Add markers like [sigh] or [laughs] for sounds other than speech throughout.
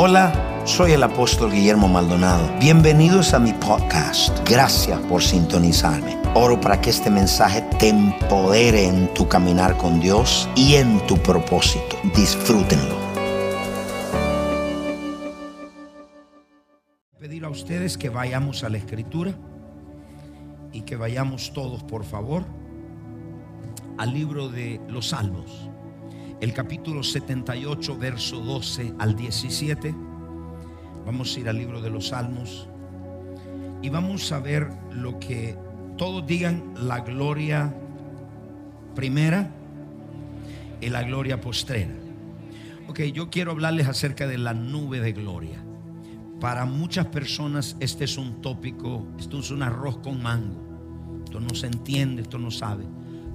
Hola, soy el apóstol Guillermo Maldonado. Bienvenidos a mi podcast. Gracias por sintonizarme. Oro para que este mensaje te empodere en tu caminar con Dios y en tu propósito. Disfrútenlo. Pedir a ustedes que vayamos a la escritura y que vayamos todos, por favor, al libro de los Salmos el capítulo 78, verso 12 al 17. Vamos a ir al libro de los Salmos y vamos a ver lo que todos digan la gloria primera y la gloria postrera. Ok, yo quiero hablarles acerca de la nube de gloria. Para muchas personas este es un tópico, esto es un arroz con mango. Esto no se entiende, esto no sabe.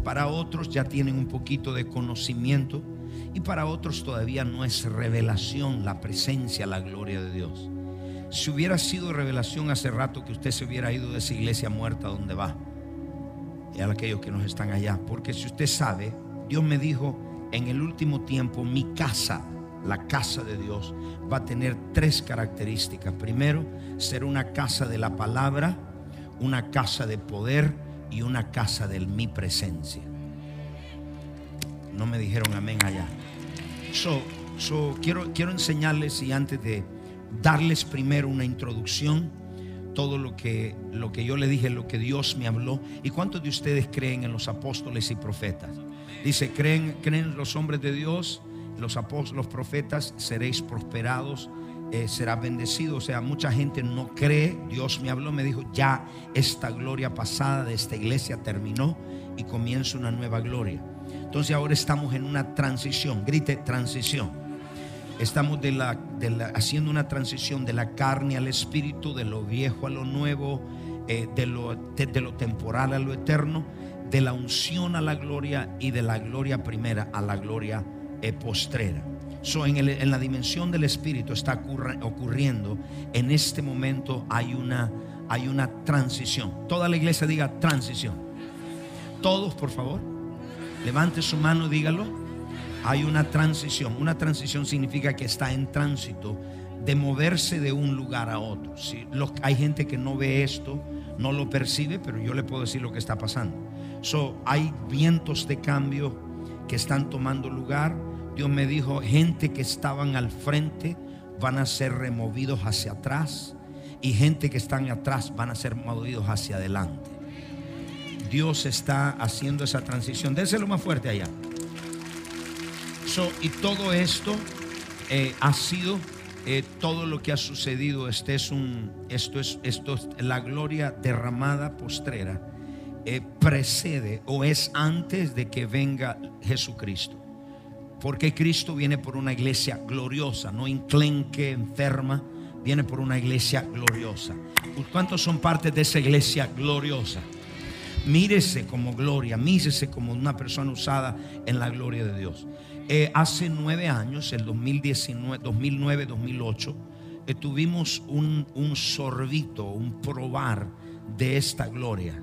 Para otros ya tienen un poquito de conocimiento y para otros todavía no es revelación la presencia, la gloria de Dios. Si hubiera sido revelación hace rato que usted se hubiera ido de esa iglesia muerta donde va, y a aquellos que nos están allá, porque si usted sabe, Dios me dijo, en el último tiempo mi casa, la casa de Dios, va a tener tres características. Primero, ser una casa de la palabra, una casa de poder y una casa de mi presencia. No me dijeron amén allá. So, so, quiero, quiero enseñarles y antes de darles primero una introducción, todo lo que, lo que yo le dije, lo que Dios me habló. ¿Y cuántos de ustedes creen en los apóstoles y profetas? Dice, creen, creen los hombres de Dios, los apóstoles, los profetas, seréis prosperados, eh, será bendecido. O sea, mucha gente no cree. Dios me habló, me dijo, ya esta gloria pasada de esta iglesia terminó y comienza una nueva gloria. Entonces ahora estamos en una transición, grite transición. Estamos de la, haciendo una transición de la carne al espíritu, de lo viejo a lo nuevo, eh, de, lo, de, lo, temporal a lo eterno, de la unción a la gloria y de la gloria primera a la gloria eh, postrera. So, en, en, la dimensión del espíritu está ocurriendo, en este momento hay una, hay una transición. Toda la iglesia diga transición. Todos, por favor. Levante su mano, dígalo. Hay una transición. Una transición significa que está en tránsito de moverse de un lugar a otro. Si hay gente que no ve esto, no lo percibe, pero yo le puedo decir lo que está pasando. So, hay vientos de cambio que están tomando lugar. Dios me dijo, gente que estaban al frente van a ser removidos hacia atrás y gente que están atrás van a ser movidos hacia adelante. Dios está haciendo esa transición. Déselo más fuerte allá. y todo esto eh, ha sido eh, todo lo que ha sucedido. Este es un, esto es, esto es la gloria derramada postrera. Eh, precede o es antes de que venga Jesucristo. Porque Cristo viene por una iglesia gloriosa, no inclenque, enferma, viene por una iglesia gloriosa. ¿Cuántos son parte de esa iglesia gloriosa? Mírese como gloria, mírese como una persona usada en la gloria de Dios. Eh, hace nueve años, el 2019, 2009, 2008, tuvimos un, sorbito, un probar de esta gloria.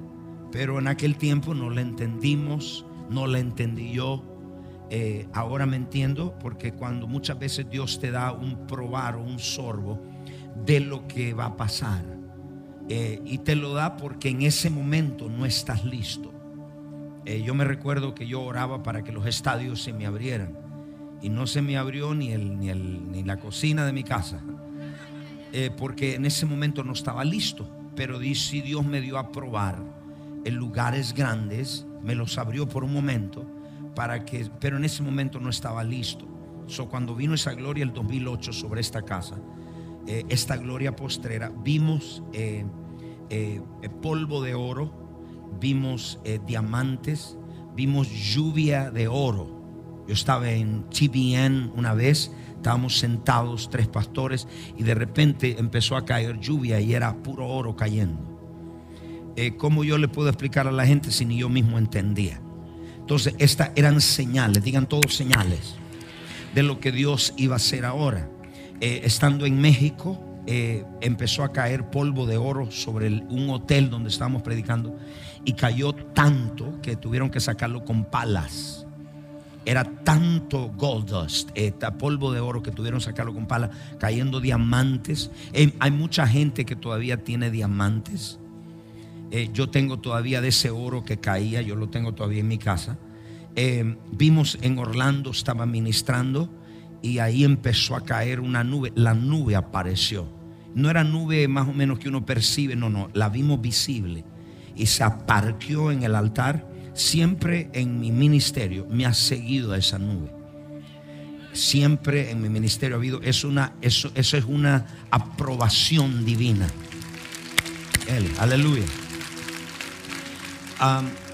Pero en aquel tiempo no la entendimos, no la entendí yo. Eh, ahora me entiendo porque cuando muchas veces Dios te da un probar o un sorbo de lo que va a pasar eh, y te lo da porque en ese momento no estás listo. Eh, yo me recuerdo que yo oraba para que los estadios se me abrieran y no se me abrió ni, el, ni, el, ni la cocina de mi casa eh, porque en ese momento no estaba listo. Pero si Dios me dio a probar en lugares grandes, me los abrió por un momento para que, pero en ese momento no estaba listo. So, cuando vino esa gloria el 2008 sobre esta casa, esta gloria postrera, vimos eh, eh, polvo de oro, vimos eh, diamantes, vimos lluvia de oro. Yo estaba en TBN una vez, estábamos sentados tres pastores y de repente empezó a caer lluvia y era puro oro cayendo. ¿Cómo yo le puedo explicar a la gente si ni yo mismo entendía? Entonces, estas eran señales, digan todos señales de lo que Dios iba a hacer ahora. estando en México, eh, empezó a caer polvo de oro sobre un hotel donde estábamos predicando y cayó tanto que tuvieron que sacarlo con palas. era tanto gold dust, eh, polvo de oro que tuvieron que sacarlo con pala, cayendo diamantes. Eh, hay mucha gente que todavía tiene diamantes. Yo tengo todavía de ese oro que caía, yo lo tengo todavía en mi casa. vimos en Orlando, estaba ministrando y ahí empezó a caer una nube. La nube apareció. No era nube más o menos que uno percibe, no, no, la vimos visible y se aparqueó en el altar siempre en mi ministerio me ha seguido esa nube. Siempre en mi ministerio ha habido, eso, eso es una aprobación divina. aleluya.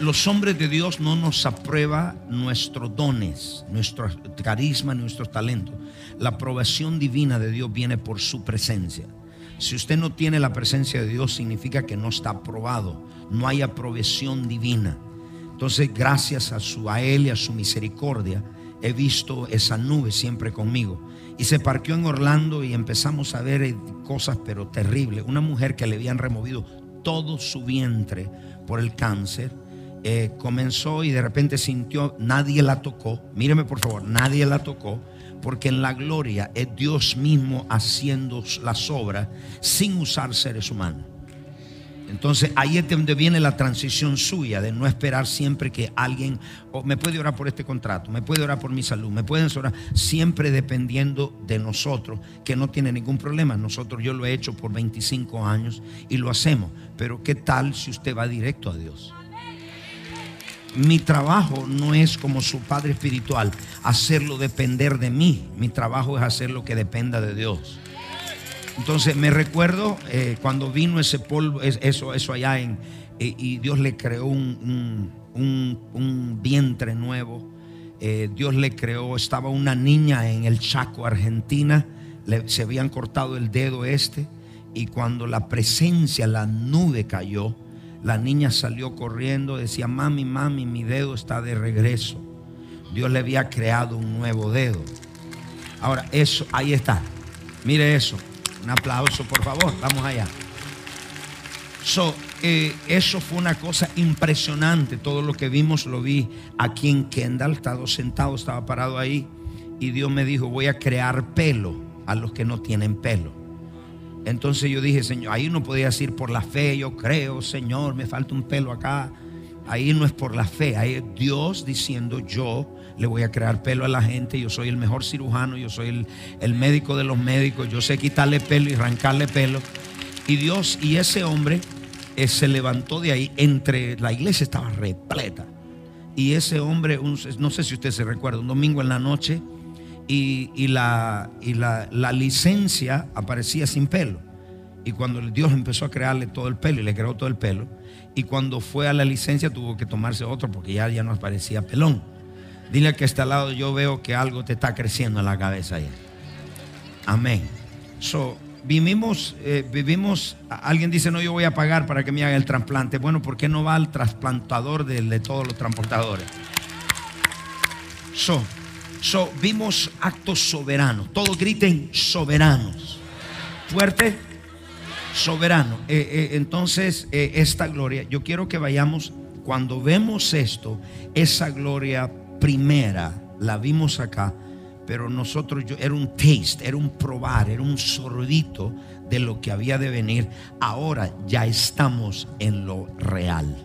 Los hombres de Dios no nos aprueba nuestros dones, nuestro carisma, nuestros talentos. La aprobación divina de Dios viene por su presencia. Si usted no tiene la presencia de Dios, significa que no está aprobado. No hay aprobación divina. Entonces, gracias a su a él y a su misericordia, he visto esa nube siempre conmigo. Y se parqueó en Orlando y empezamos a ver eh, cosas pero terribles. Una mujer que le habían removido todo su vientre por el cáncer. Eh, comenzó y de repente sintió, nadie la tocó. Míreme por favor, nadie la tocó. Porque en la gloria es Dios mismo haciendo las obras sin usar seres humanos. Entonces ahí es donde viene la transición suya de no esperar siempre que alguien me puede orar por este contrato, me puede orar por mi salud, me pueden orar siempre dependiendo de nosotros, que no tiene ningún problema. Nosotros yo lo he hecho por 25 años y lo hacemos. Pero ¿qué tal si usted va directo a Dios? Mi trabajo no es como su padre espiritual, hacerlo depender de mí. Mi trabajo es hacer lo que dependa de Dios. Entonces me recuerdo eh, cuando vino ese polvo, eso, eso allá en, eh, y Dios le creó un, vientre nuevo. Eh, Dios le creó, estaba una niña en el Chaco, Argentina, se habían cortado el dedo este y cuando la presencia, la nube cayó, la niña salió corriendo, decía, mami, mami, mi dedo está de regreso. Dios le había creado un nuevo dedo. Ahora, eso, ahí está. Mire eso. Un aplauso, por favor. Vamos allá. Eh, eso fue una cosa impresionante. Todo lo que vimos lo vi aquí en Kendall. Estaba sentado, estaba parado ahí. Y Dios me dijo, voy a crear pelo a los que no tienen pelo. Entonces yo dije, Señor, ahí no podía decir por la fe, yo creo, Señor, me falta un pelo acá. Ahí no es por la fe, ahí es Dios diciendo, yo le voy a crear pelo a la gente, yo soy el mejor cirujano, yo soy el, médico de los médicos, yo sé quitarle pelo y arrancarle pelo. Y Dios y ese hombre eh, se levantó de ahí, entre la iglesia estaba repleta. Y ese hombre, no sé si usted se recuerda, un domingo en la noche, y, la, y la, la, licencia aparecía sin pelo. Y cuando Dios empezó a crearle todo el pelo y le creó todo el pelo, y cuando fue a la licencia tuvo que tomarse otro porque ya, ya no aparecía pelón. Dile que está al lado, yo veo que algo te está creciendo en la cabeza ya. Amén. So, vivimos, eh, vivimos, alguien dice, no, yo voy a pagar para que me haga el trasplante. Bueno, ¿por qué no va al trasplantador de, todos los transportadores? So, so, vimos actos soberanos. Todos griten soberanos. Fuerte, soberano. Eh, eh, entonces, esta gloria, yo quiero que vayamos, cuando vemos esto, esa gloria primera, la vimos acá, pero nosotros yo, era un taste, era un probar, era un sorbito de lo que había de venir. Ahora ya estamos en lo real.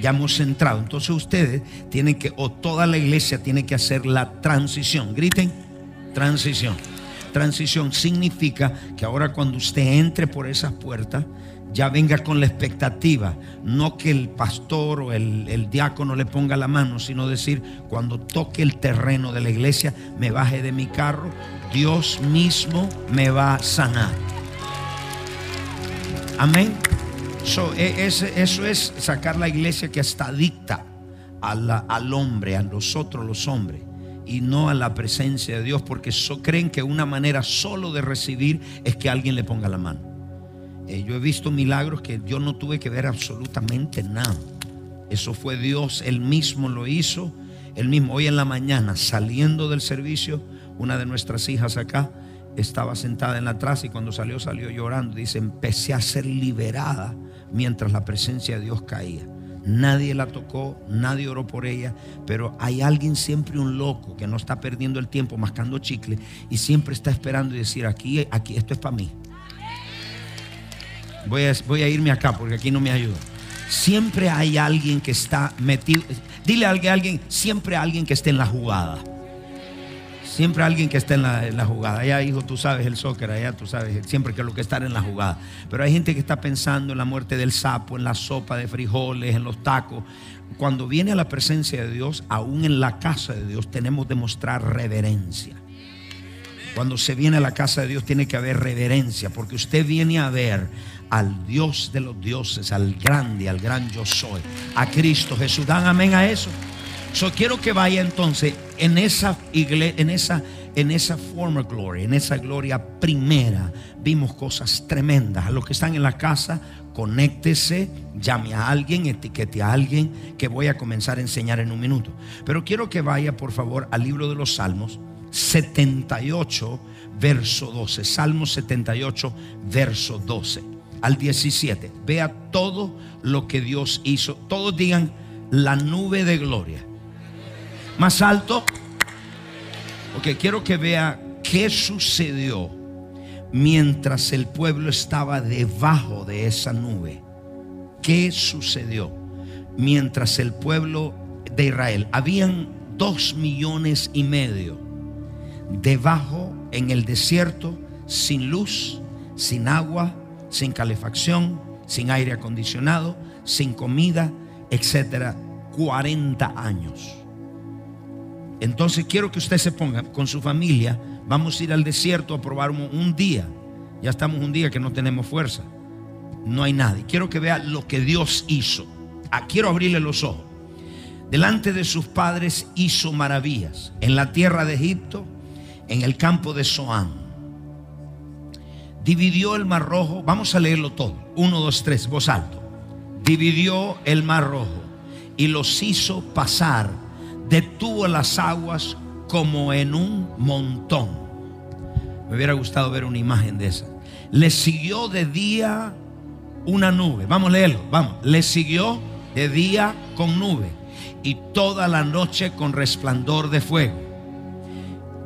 Ya hemos entrado. Entonces ustedes tienen que, o toda la iglesia tiene que hacer la transición. Griten, transición. Transición significa que ahora cuando usted entre por esas puertas, ya venga con la expectativa, no que el pastor o el, diácono le ponga la mano, sino decir, cuando toque el terreno de la iglesia, me baje de mi carro, Dios mismo me va a sanar. Amén. E, eso es sacar la iglesia que está adicta al hombre, a nosotros los hombres y no a la presencia de Dios, porque creen que una manera solo de recibir es que alguien le ponga la mano. Eh, yo he visto milagros que yo no tuve que ver absolutamente nada. Eso fue Dios, Él mismo lo hizo. Él mismo, hoy en la mañana, saliendo del servicio, una de nuestras hijas acá estaba sentada en la atrás y cuando salió, salió llorando. Dice, empecé a ser liberada mientras la presencia de Dios caía. nadie la tocó, nadie oró por ella, pero hay alguien siempre un loco que no está perdiendo el tiempo mascando chicle y siempre está esperando y decir, aquí, aquí, esto es para mí. Voy a, irme acá porque aquí no me ayuda. Siempre hay alguien que está metido. Dile a alguien, siempre hay alguien que esté en la jugada. Siempre alguien que esté en la, jugada. Allá, hijo, tú sabes el soccer, allá tú sabes siempre que lo que estar en la jugada. Pero hay gente que está pensando en la muerte del sapo, en la sopa de frijoles, en los tacos. Cuando viene a la presencia de Dios, aún en la casa de Dios, tenemos que mostrar reverencia. Cuando se viene a la casa de Dios tiene que haber reverencia, porque usted viene a ver al Dios de los dioses, al grande, al gran yo soy, a Cristo Jesús. Dan amén a eso. Yo quiero que vaya entonces en esa iglesia, en esa, en esa former glory, en esa gloria primera, vimos cosas tremendas. A los que están en la casa, conéctese, llame a alguien, etiquete a alguien que voy a comenzar a enseñar en un minuto. Pero quiero que vaya, por favor, al libro de los Salmos 78, verso 12. Salmos 78, verso 12 al 17. Vea todo lo que Dios hizo. Todos digan la nube de gloria. Más alto. Ok, quiero que vea qué sucedió mientras el pueblo estaba debajo de esa nube. ¿Qué sucedió mientras el pueblo de Israel, habían dos millones y medio debajo en el desierto, sin luz, sin agua, sin calefacción, sin aire acondicionado, sin comida, etcétera, 40 años. Entonces quiero que usted se ponga con su familia. Vamos a ir al desierto a probar un, día. Ya estamos un día que no tenemos fuerza. No hay nadie. Quiero que vea lo que Dios hizo. Ah, quiero abrirle los ojos. Delante de sus padres hizo maravillas. En la tierra de Egipto, en el campo de Zoán. Dividió el mar rojo. Vamos a leerlo todo. Uno, dos, tres, voz alto. Dividió el mar rojo y los hizo pasar detuvo las aguas como en un montón. Me hubiera gustado ver una imagen de esa. Le siguió de día una nube. Vamos a leerlo, vamos. Le siguió de día con nube y toda la noche con resplandor de fuego.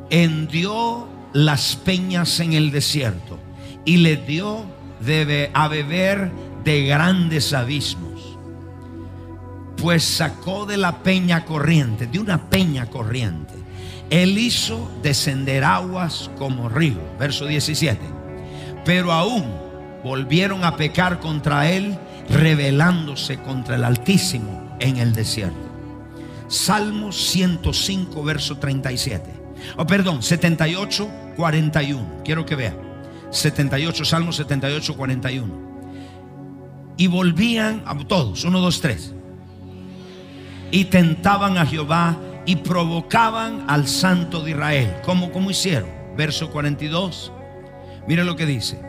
Hendió las peñas en el desierto y le dio a beber de grandes abismos pues sacó de la peña corriente, de una peña corriente. Él hizo descender aguas como río. Verso 17. Pero aún volvieron a pecar contra él, rebelándose contra el Altísimo en el desierto. Salmo 105, verso 37. Oh, perdón, 78, 41. Quiero que vea. 78, Salmo 78, 41. Y volvían a todos, 1, 2, 3 y tentaban a Jehová y provocaban al santo de Israel. ¿Cómo, cómo hicieron? Verso 42. Mire lo que dice.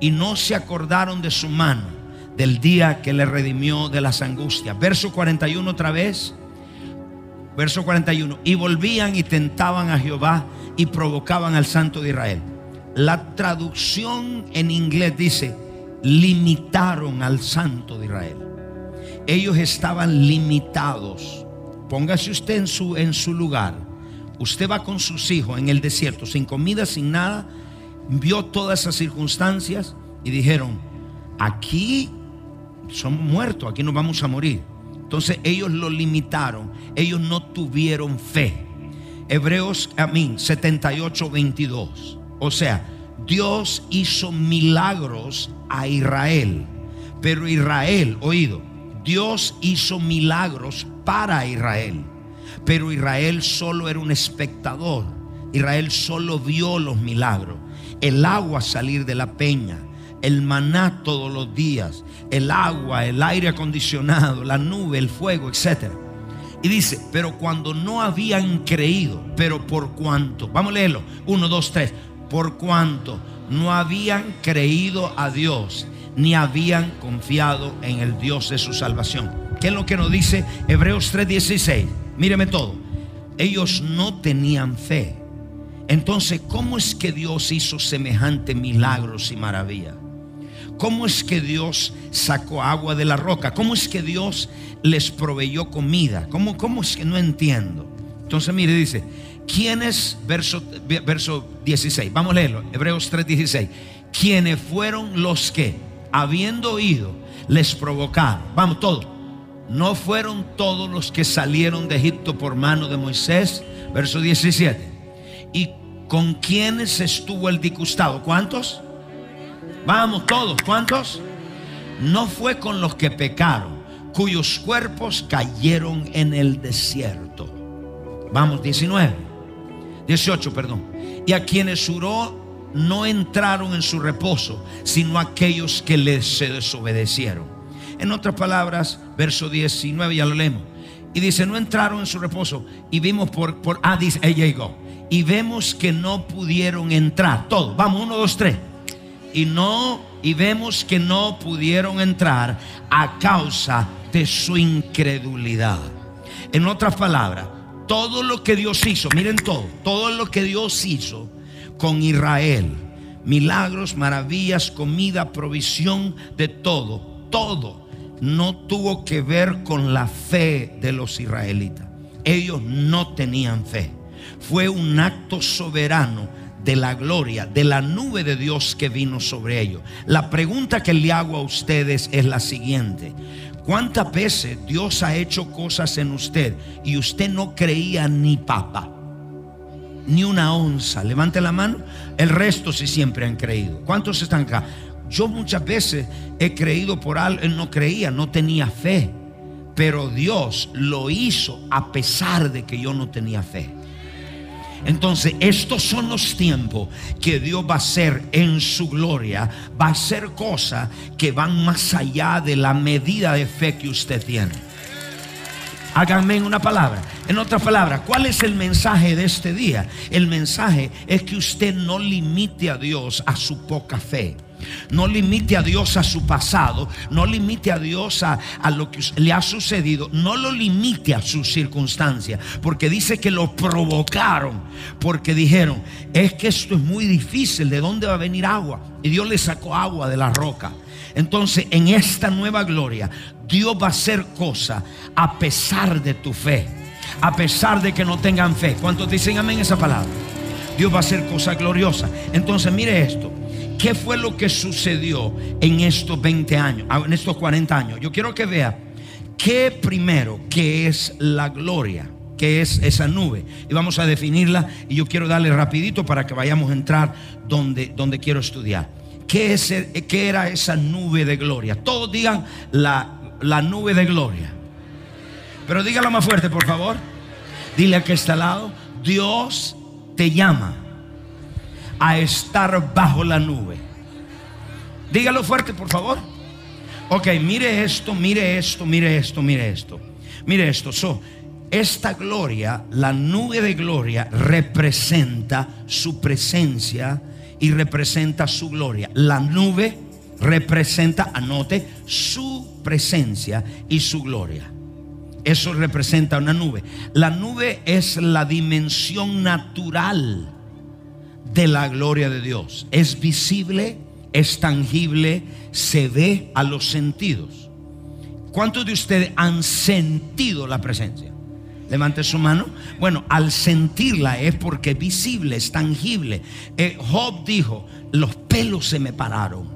Y no se acordaron de su mano del día que le redimió de las angustias. Verso 41 otra vez. Verso 41. Y volvían y tentaban a Jehová y provocaban al santo de Israel. La traducción en inglés dice, limitaron al santo de Israel ellos estaban limitados. Póngase usted en su, en su lugar. Usted va con sus hijos en el desierto, sin comida, sin nada. Vio todas esas circunstancias y dijeron, aquí somos muertos, aquí nos vamos a morir. Entonces ellos lo limitaron, ellos no tuvieron fe. Hebreos, a mí, 78, 22. O sea, Dios hizo milagros a Israel, pero Israel, oído, Dios hizo milagros para Israel, pero Israel solo era un espectador. Israel solo vio los milagros. El agua salir de la peña, el maná todos los días, el agua, el aire acondicionado, la nube, el fuego, etc. Y dice, pero cuando no habían creído, pero por cuanto, vamos a leerlo, uno, dos, tres, por cuanto no habían creído a Dios ni habían confiado en el Dios de su salvación. ¿Qué es lo que nos dice Hebreos 3:16? Míreme todo. Ellos no tenían fe. Entonces, ¿cómo es que Dios hizo semejante milagros y maravillas? ¿Cómo es que Dios sacó agua de la roca? ¿Cómo es que Dios les proveyó comida? ¿Cómo, cómo es que no entiendo? Entonces mire, dice, ¿quiénes, verso, verso 16, vamos a leerlo, Hebreos 3:16, quienes fueron los que, habiendo oído, les provocaron? Vamos, todo. No fueron todos los que salieron de Egipto por mano de Moisés, verso 17. ¿Y con quiénes estuvo el disgustado? ¿Cuántos? Vamos todos, ¿cuántos? No fue con los que pecaron, cuyos cuerpos cayeron en el desierto. Vamos, 19. 18, perdón. Y a quienes juró no entraron en su reposo, sino aquellos que les se desobedecieron. En otras palabras, verso 19, ya lo leemos. Y dice, no entraron en su reposo. Y vimos por, por ah, dice, ella llegó. Y vemos que no pudieron entrar. Todo. Vamos, uno, dos, tres y no y vemos que no pudieron entrar a causa de su incredulidad. En otras palabras, todo lo que Dios hizo, miren todo, todo lo que Dios hizo con Israel, milagros, maravillas, comida, provisión de todo, todo no tuvo que ver con la fe de los israelitas. Ellos no tenían fe. Fue un acto soberano de la gloria, de la nube de Dios que vino sobre ellos. La pregunta que le hago a ustedes es la siguiente. ¿Cuántas veces Dios ha hecho cosas en usted y usted no creía ni papa? Ni una onza. Levante la mano. El resto sí siempre han creído. ¿Cuántos están acá? Yo muchas veces he creído por algo, no creía, no tenía fe. Pero Dios lo hizo a pesar de que yo no tenía fe. Entonces, estos son los tiempos que Dios va a hacer en su gloria. Va a hacer cosas que van más allá de la medida de fe que usted tiene. Háganme una palabra. En otra palabra, ¿cuál es el mensaje de este día? El mensaje es que usted no limite a Dios a su poca fe. No limite a Dios a su pasado. No limite a Dios a, lo que le ha sucedido. No lo limite a sus circunstancias. Porque dice que lo provocaron. Porque dijeron, es que esto es muy difícil. ¿De dónde va a venir agua? Y Dios le sacó agua de la roca. Entonces, en esta nueva gloria, Dios va a hacer cosas a pesar de tu fe. A pesar de que no tengan fe. ¿Cuántos dicen amén esa palabra? Dios va a hacer cosas gloriosas. Entonces, mire esto. ¿Qué fue lo que sucedió en estos 20 años, ah, en estos 40 años? Yo quiero que vea qué primero, que es la gloria, que es esa nube. Y vamos a definirla y yo quiero darle rapidito para que vayamos a entrar donde, donde quiero estudiar. ¿Qué, es, ¿Qué era esa nube de gloria? Todos digan la, la nube de gloria. Pero dígalo más fuerte, por favor. Dile a que está al lado, Dios te llama a estar bajo la nube. Dígalo fuerte, por favor. Ok, mire esto, mire esto, mire esto, mire esto. Mire esto. So, esta gloria, la nube de gloria, representa su presencia y representa su gloria. La nube representa, anote, su presencia y su gloria. Eso representa una nube. La nube es la dimensión natural de la gloria de Dios. Es visible, es tangible, se ve a los sentidos. ¿Cuántos de ustedes han sentido la presencia? Levante su mano. Bueno, al sentirla es porque es visible, es tangible. Eh, Job dijo, los pelos se me pararon.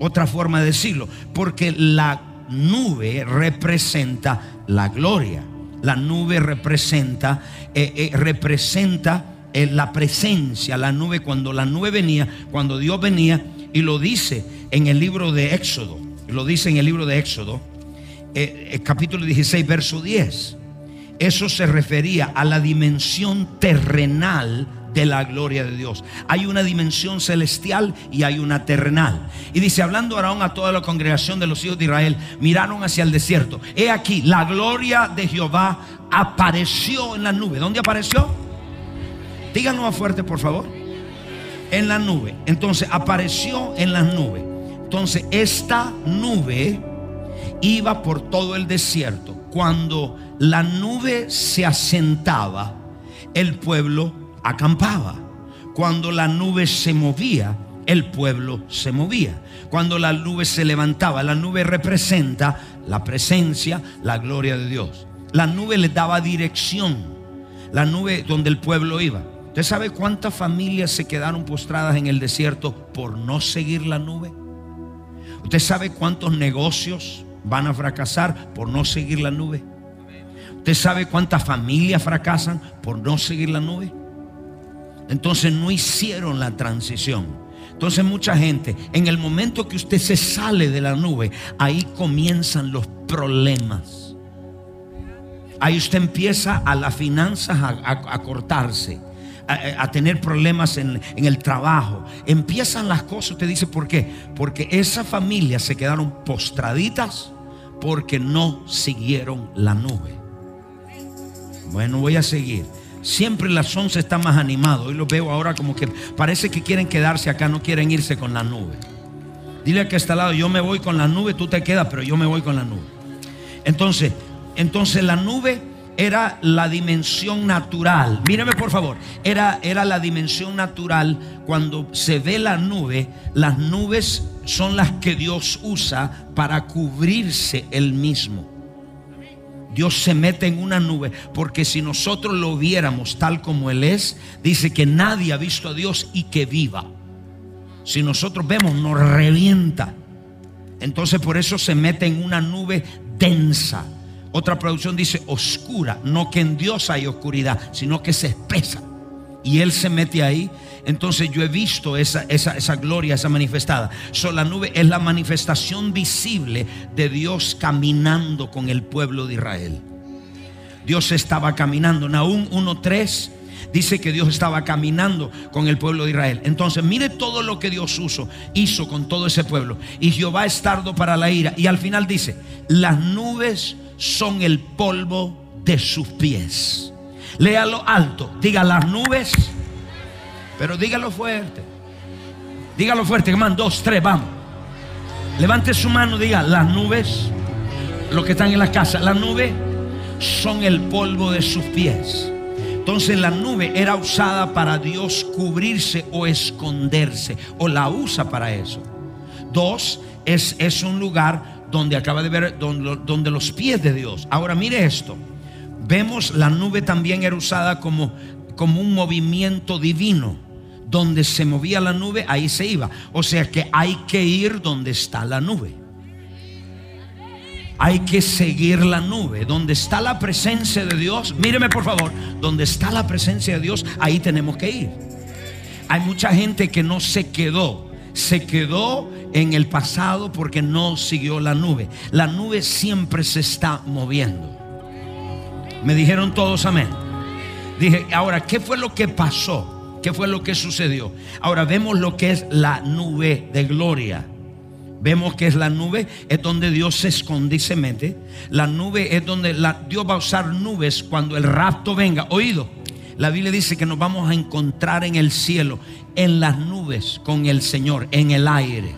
Otra forma de decirlo, porque la nube representa la gloria. La nube representa, eh, eh, representa la presencia, la nube, cuando la nube venía, cuando Dios venía, y lo dice en el libro de Éxodo, lo dice en el libro de Éxodo, eh, eh, capítulo 16, verso 10. Eso se refería a la dimensión terrenal de la gloria de Dios. Hay una dimensión celestial y hay una terrenal. Y dice, hablando Aarón a toda la congregación de los hijos de Israel, miraron hacia el desierto. He aquí, la gloria de Jehová apareció en la nube. ¿Dónde apareció? Díganlo más fuerte, por favor. En la nube. Entonces apareció en las nubes. Entonces esta nube iba por todo el desierto. Cuando la nube se asentaba, el pueblo acampaba. Cuando la nube se movía, el pueblo se movía. Cuando la nube se levantaba, la nube representa la presencia, la gloria de Dios. La nube le daba dirección, la nube donde el pueblo iba. ¿Usted sabe cuántas familias se quedaron postradas en el desierto por no seguir la nube? ¿Usted sabe cuántos negocios van a fracasar por no seguir la nube? ¿Usted sabe cuántas familias fracasan por no seguir la nube? Entonces no hicieron la transición. Entonces mucha gente, en el momento que usted se sale de la nube, ahí comienzan los problemas. Ahí usted empieza a las finanzas a, cortarse. A, tener problemas en, en, el trabajo. Empiezan las cosas, usted dice, ¿por qué? Porque esas familias se quedaron postraditas porque no siguieron la nube. Bueno, voy a seguir. Siempre las 11 está más animado. Hoy lo veo ahora como que parece que quieren quedarse acá, no quieren irse con la nube. Dile que está al lado, yo me voy con la nube, tú te quedas, pero yo me voy con la nube. Entonces, entonces la nube era la dimensión natural. Míreme por favor, era, era la dimensión natural cuando se ve la nube, las nubes son las que Dios usa para cubrirse él mismo. Dios se mete en una nube, porque si nosotros lo viéramos tal como Él es, dice que nadie ha visto a Dios y que viva. Si nosotros vemos, nos revienta. Entonces por eso se mete en una nube densa. Otra producción dice oscura, no que en Dios hay oscuridad, sino que se espesa. Y Él se mete ahí entonces yo he visto esa, esa, gloria, esa manifestada. So, la nube es la manifestación visible de Dios caminando con el pueblo de Israel. Dios estaba caminando. Nahum 1.3 dice que Dios estaba caminando con el pueblo de Israel. Entonces, mire todo lo que Dios hizo, hizo con todo ese pueblo. Y Jehová es tardo para la ira. Y al final dice, las nubes son el polvo de sus pies. Léalo alto. Diga, las nubes pero dígalo fuerte. Dígalo fuerte, hermano. Dos, tres, vamos. Levante su mano, diga, las nubes, los que están en la casa, las nubes son el polvo de sus pies. Entonces la nube era usada para Dios cubrirse o esconderse, o la usa para eso. Dos, es, es un lugar donde acaba de ver, donde, donde los pies de Dios. Ahora mire esto. Vemos la nube también era usada como, como un movimiento divino donde se movía la nube, ahí se iba. O sea que hay que ir donde está la nube. Hay que seguir la nube. Donde está la presencia de Dios, míreme por favor, donde está la presencia de Dios, ahí tenemos que ir. Hay mucha gente que no se quedó. Se quedó en el pasado porque no siguió la nube. La nube siempre se está moviendo. Me dijeron todos amén. Dije, ahora, ¿qué fue lo que pasó? ¿Qué fue lo que sucedió? Ahora vemos lo que es la nube de gloria. Vemos que es la nube, es donde Dios se esconde y se mete. La nube es donde Dios va a usar nubes cuando el rapto venga. Oído, la Biblia dice que nos vamos a encontrar en el cielo, en las nubes con el Señor, en el aire.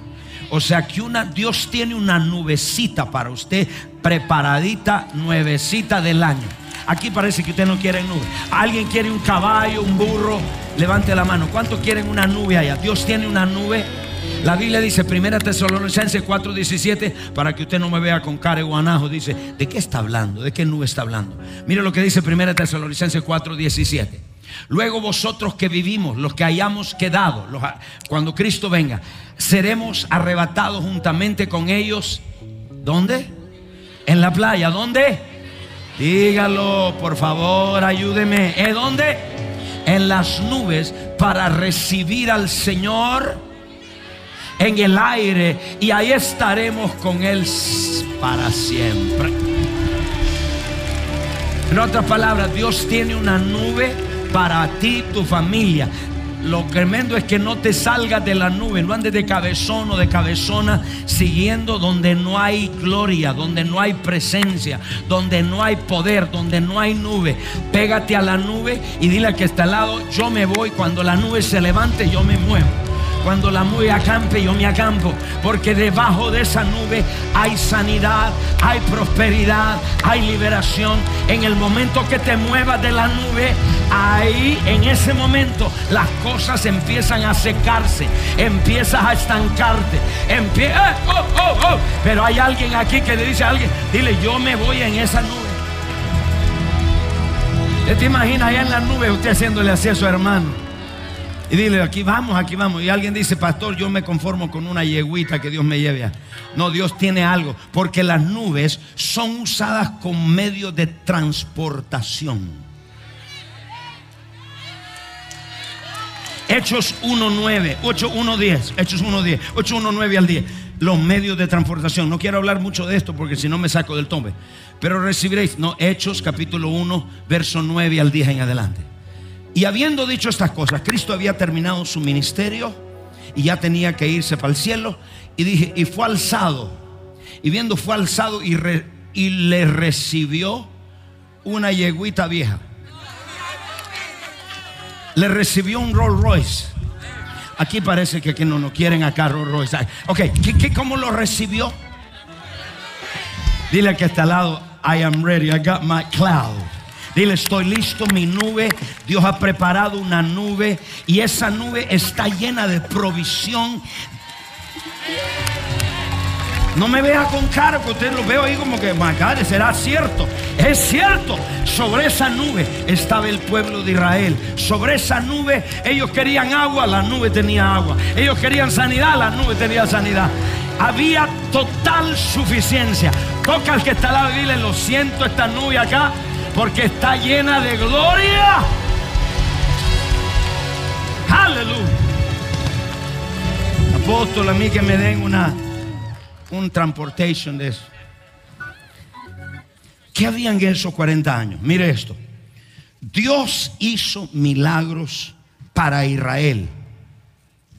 O sea que una, Dios tiene una nubecita para usted, preparadita, nuevecita del año. Aquí parece que usted no quiere nube. Alguien quiere un caballo, un burro. Levante la mano. ¿Cuántos quieren una nube allá? Dios tiene una nube. La Biblia dice, primera Tesalonicenses 4:17, para que usted no me vea con cara guanajo, dice, ¿de qué está hablando? ¿De qué nube está hablando? Mire lo que dice primera Tesalonicenses 4:17. Luego vosotros que vivimos, los que hayamos quedado, cuando Cristo venga, seremos arrebatados juntamente con ellos. ¿Dónde? En la playa. ¿Dónde? Dígalo, por favor, ayúdeme. ¿En dónde? En las nubes para recibir al Señor en el aire y ahí estaremos con Él para siempre. En otras palabras, Dios tiene una nube para ti, tu familia. Lo tremendo es que no te salgas de la nube, no andes de cabezón o de cabezona siguiendo donde no hay gloria, donde no hay presencia, donde no hay poder, donde no hay nube. Pégate a la nube y dile a que está al lado, yo me voy, cuando la nube se levante, yo me muevo. Cuando la nube acampe, yo me acampo. Porque debajo de esa nube hay sanidad, hay prosperidad, hay liberación. En el momento que te muevas de la nube, ahí en ese momento las cosas empiezan a secarse, empiezas a estancarte. ¡Eh! oh, oh, oh! Pero hay alguien aquí que le dice a alguien, dile, yo me voy en esa nube. ¿Usted te imagina allá en la nube usted haciéndole así a su hermano? Y dile, aquí vamos, aquí vamos. Y alguien dice, pastor, yo me conformo con una yeguita que Dios me lleve a. No, Dios tiene algo. Porque las nubes son usadas como medio de transportación. Hechos 1.9, 8.1.10, Hechos 1.10, 8.1.9 al 10. Los medios de transportación. No quiero hablar mucho de esto porque si no me saco del tombe. Pero recibiréis, no, Hechos capítulo 1, verso 9 al 10 en adelante. Y habiendo dicho estas cosas, Cristo había terminado su ministerio y ya tenía que irse para el cielo. Y dije, y fue alzado. Y viendo fue alzado y, y le recibió una yeguita vieja. Le recibió un Rolls Royce. Aquí parece que, que no nos quieren acá Rolls Royce. Ok, ¿qué, cómo lo recibió? Dile que está al lado, I am ready, I got my cloud. Dile, estoy listo, mi nube. Dios ha preparado una nube y esa nube está llena de provisión. No me vea con cara, que usted lo veo ahí como que, God, será cierto. Es cierto. Sobre esa nube estaba el pueblo de Israel. Sobre esa nube ellos querían agua, la nube tenía agua. Ellos querían sanidad, la nube tenía sanidad. Había total suficiencia. Toca al que está y dile, lo siento esta nube acá porque está llena de gloria. Aleluya. Apóstol, a mí que me den una un transportation de eso. ¿Qué habían en esos 40 años? Mire esto. Dios hizo milagros para Israel,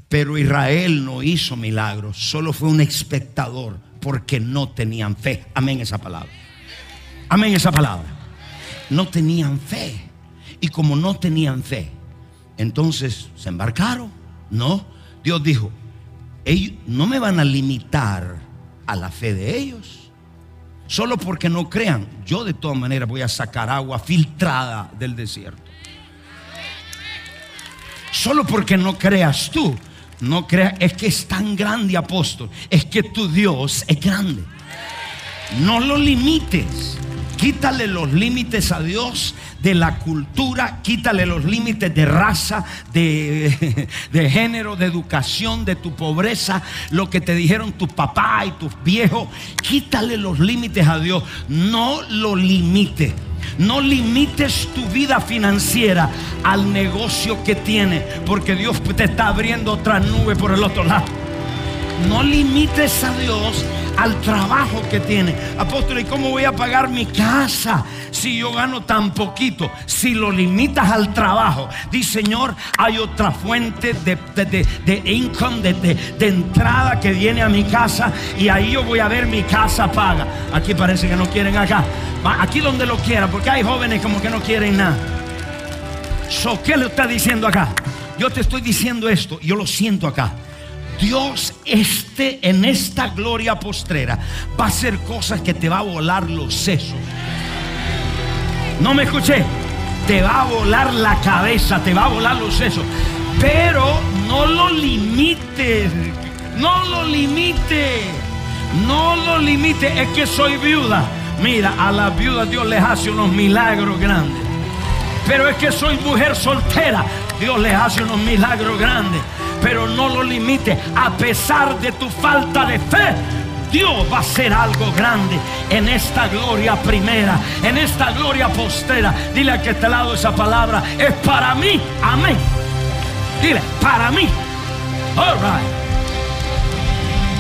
pero Israel no hizo milagros, solo fue un espectador porque no tenían fe. Amén esa palabra. Amén esa palabra. No tenían fe. Y como no tenían fe, entonces se embarcaron. No, Dios dijo, ellos no me van a limitar a la fe de ellos. Solo porque no crean, yo de todas maneras voy a sacar agua filtrada del desierto. Solo porque no creas tú, no creas, es que es tan grande, apóstol. Es que tu Dios es grande. No lo limites. Quítale los límites a Dios de la cultura, quítale los límites de raza, de, [laughs] de, género, de educación, de tu pobreza, lo que te dijeron tu papá y tus viejos. Quítale los límites a Dios. No lo limites. No limites tu vida financiera al negocio que tienes, porque Dios te está abriendo otra nube por el otro lado. No limites a Dios al trabajo que tiene. Apóstol, ¿y cómo voy a pagar mi casa si yo gano tan poquito? Si lo limitas al trabajo, di Señor, hay otra fuente de, de, income, de, entrada que viene a mi casa y ahí yo voy a ver mi casa paga. Aquí parece que no quieren acá. Aquí donde lo quiera, porque hay jóvenes como que no quieren nada. So, ¿Qué le está diciendo acá? Yo te estoy diciendo esto, yo lo siento acá. Dios este en esta gloria postrera va a hacer cosas que te va a volar los sesos. No me escuché. Te va a volar la cabeza, te va a volar los sesos. Pero no lo limites. No lo limite. No lo limite. Es que soy viuda. Mira, a las viudas Dios les hace unos milagros grandes. Pero es que soy mujer soltera. Dios les hace unos milagros grandes pero no lo limite. A pesar de tu falta de fe, Dios va a hacer algo grande en esta gloria primera, en esta gloria postera. Dile a que te lado esa palabra, es para mí, amén. Dile, para mí. All right.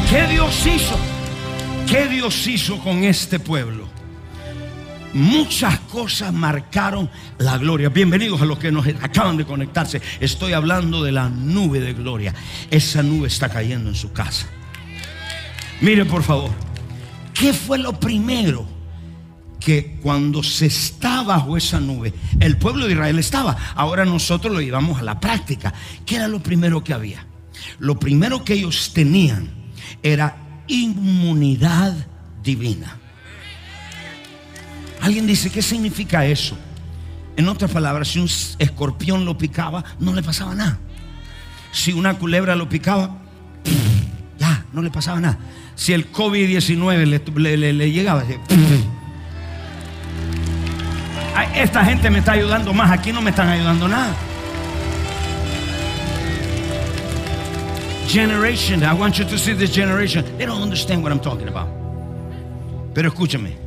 ¿Qué Dios hizo? ¿Qué Dios hizo con este pueblo? Muchas cosas marcaron la gloria. Bienvenidos a los que nos acaban de conectarse. Estoy hablando de la nube de gloria. Esa nube está cayendo en su casa. Mire por favor, ¿qué fue lo primero que cuando se está bajo esa nube, el pueblo de Israel estaba? Ahora nosotros lo llevamos a la práctica. ¿Qué era lo primero que había? lo primero que ellos tenían era inmunidad divina. Alguien dice, ¿qué significa eso? En otras palabras, si un escorpión lo picaba, no le pasaba nada. Si una culebra lo picaba, ya, no le pasaba nada. Si el COVID-19 le, llegaba, esta gente me está ayudando más, aquí no me están ayudando nada. Generation, I want you to see this generation. They don't understand what I'm talking about. Pero escúchame,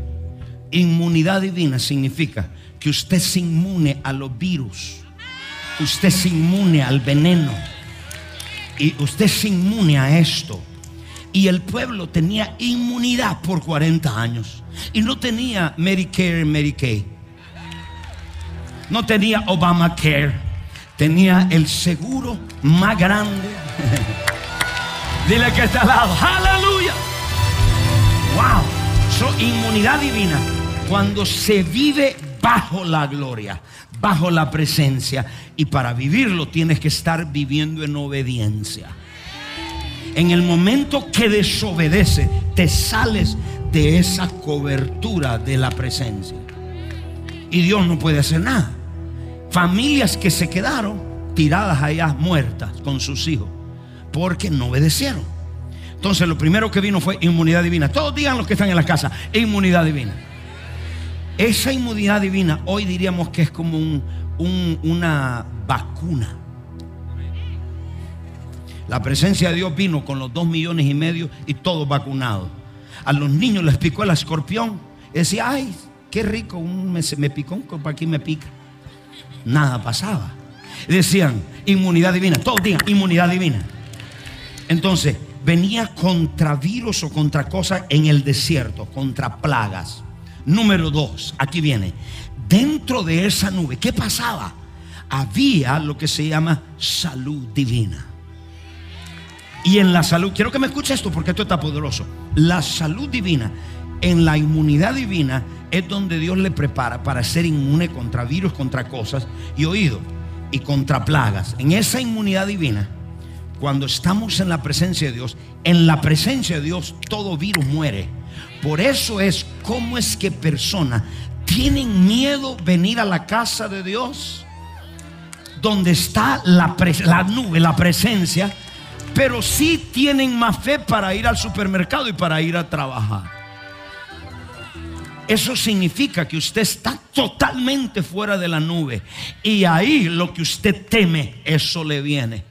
inmunidad divina significa que usted es inmune a los virus, usted es inmune al veneno. Y usted es inmune a esto. Y el pueblo tenía inmunidad por 40 años. Y no tenía Medicare Medicaid, no tenía Obamacare, tenía el seguro más grande. [laughs] Dile que está al lado, aleluya. Wow, so, inmunidad divina cuando se vive bajo la gloria, bajo la presencia. Y para vivirlo tienes que estar viviendo en obediencia. En el momento que desobedece, te sales de esa cobertura de la presencia. Y Dios no puede hacer nada. Familias que se quedaron tiradas allá muertas con sus hijos porque no obedecieron. Entonces lo primero que vino fue inmunidad divina. Todos digan los que están en la casa, inmunidad divina. Esa inmunidad divina hoy diríamos que es como una vacuna. La presencia de Dios vino con los dos millones y medio y todos vacunados. A los niños les picó el escorpión. Y decía, ay, qué rico, me, me picó un cuerpo aquí me pica. Nada pasaba. decían, inmunidad divina. Todos digan, inmunidad divina. Entonces, venía contra virus o contra cosas en el desierto, contra plagas. Número dos, aquí viene. Dentro de esa nube, ¿qué pasaba? Había lo que se llama salud divina. Y en la salud, quiero que me escuche esto porque esto está poderoso. La salud divina, en la inmunidad divina, es donde Dios le prepara para ser inmune contra virus, contra cosas y oído y contra plagas. En esa inmunidad divina, cuando estamos en la presencia de Dios, en la presencia de Dios todo virus muere. Por eso es cómo es que personas tienen miedo venir a la casa de Dios, donde está la, nube, la presencia, pero sí tienen más fe para ir al supermercado y para ir a trabajar. Eso significa que usted está totalmente fuera de la nube. Y ahí lo que usted teme, eso le viene.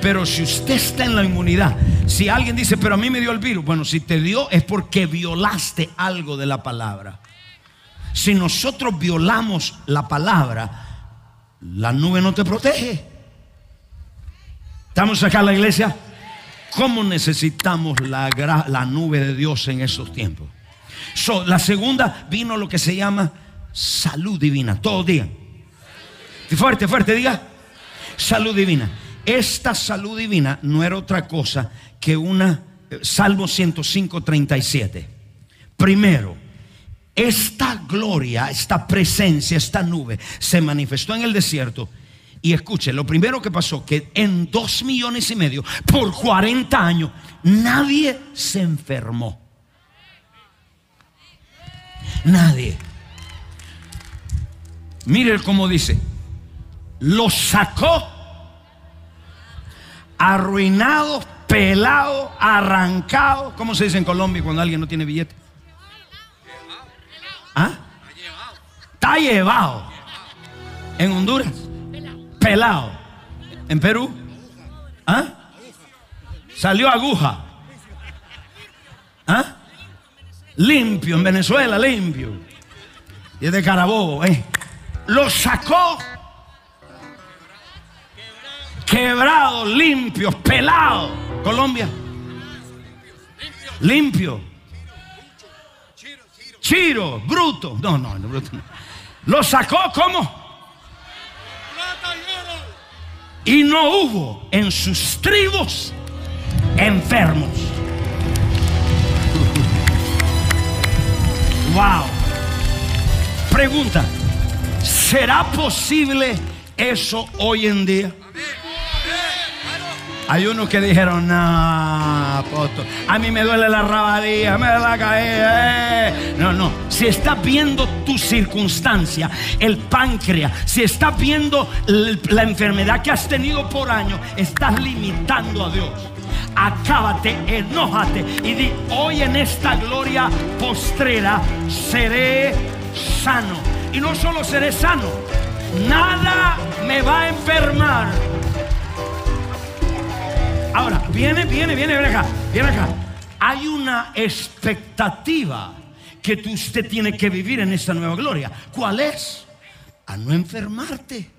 Pero si usted está en la inmunidad, si alguien dice, pero a mí me dio el virus, bueno, si te dio es porque violaste algo de la palabra. Si nosotros violamos la palabra, la nube no te protege. ¿Estamos acá en la iglesia? ¿Cómo necesitamos la, la nube de Dios en esos tiempos? la segunda vino lo que se llama salud divina. Todos digan. Fuerte, fuerte, diga. Salud divina. Esta salud divina no era otra cosa que una eh, Salmo 105, 37. Primero, esta gloria, esta presencia, esta nube se manifestó en el desierto. Y escuche, lo primero que pasó, que en dos millones y medio, por 40 años, nadie se enfermó. Nadie. Mire cómo dice, lo sacó arruinado, pelado, arrancado. ¿Cómo se dice en Colombia cuando alguien no tiene billete? ¿Ah? Está llevado. En Honduras, pelado. En Perú, ¿ah? Salió aguja. ¿Ah? Limpio. En Venezuela, limpio. Y es de Carabobo, ¿eh? Lo sacó quebrado, limpio, pelado. Colombia. Limpio. Chiro, bruto. No, no, no, bruto. Lo sacó como. Y no hubo en sus tribus enfermos. Wow. Pregunta, ¿será posible eso hoy en día? Hay unos que dijeron, no, apóstol, a mí me duele la rabadilla, me da la caída. eh". No, no. Si estás viendo tu circunstancia, el páncreas, si estás viendo la enfermedad que has tenido por años, estás limitando a Dios. Acábate, enójate y di, hoy en esta gloria postrera seré sano. Y no solo seré sano, nada me va a enfermar. Ahora, viene, viene, viene, viene acá, viene acá. Hay una expectativa que usted tiene que vivir en esta nueva gloria. ¿Cuál es? A no enfermarte.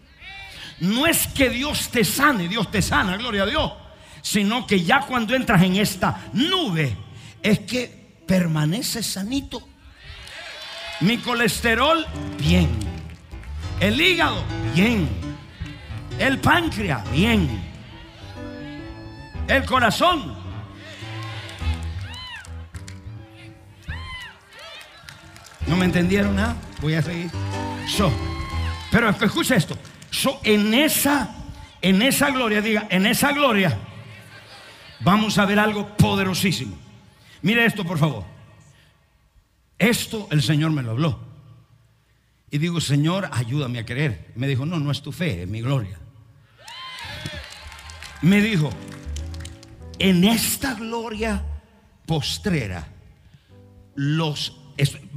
No es que Dios te sane, Dios te sana, gloria a Dios. Sino que ya cuando entras en esta nube, es que permaneces sanito. Mi colesterol, bien. El hígado, bien. El páncreas, bien. El corazón. ¿No me entendieron nada? Voy a seguir. So, pero escucha esto. So, en esa, en esa gloria, diga, en esa gloria, vamos a ver algo poderosísimo. Mire esto, por favor. Esto el Señor me lo habló. Y digo, Señor, ayúdame a creer. Me dijo, no, no es tu fe, es mi gloria. Me dijo, en esta gloria postrera, los,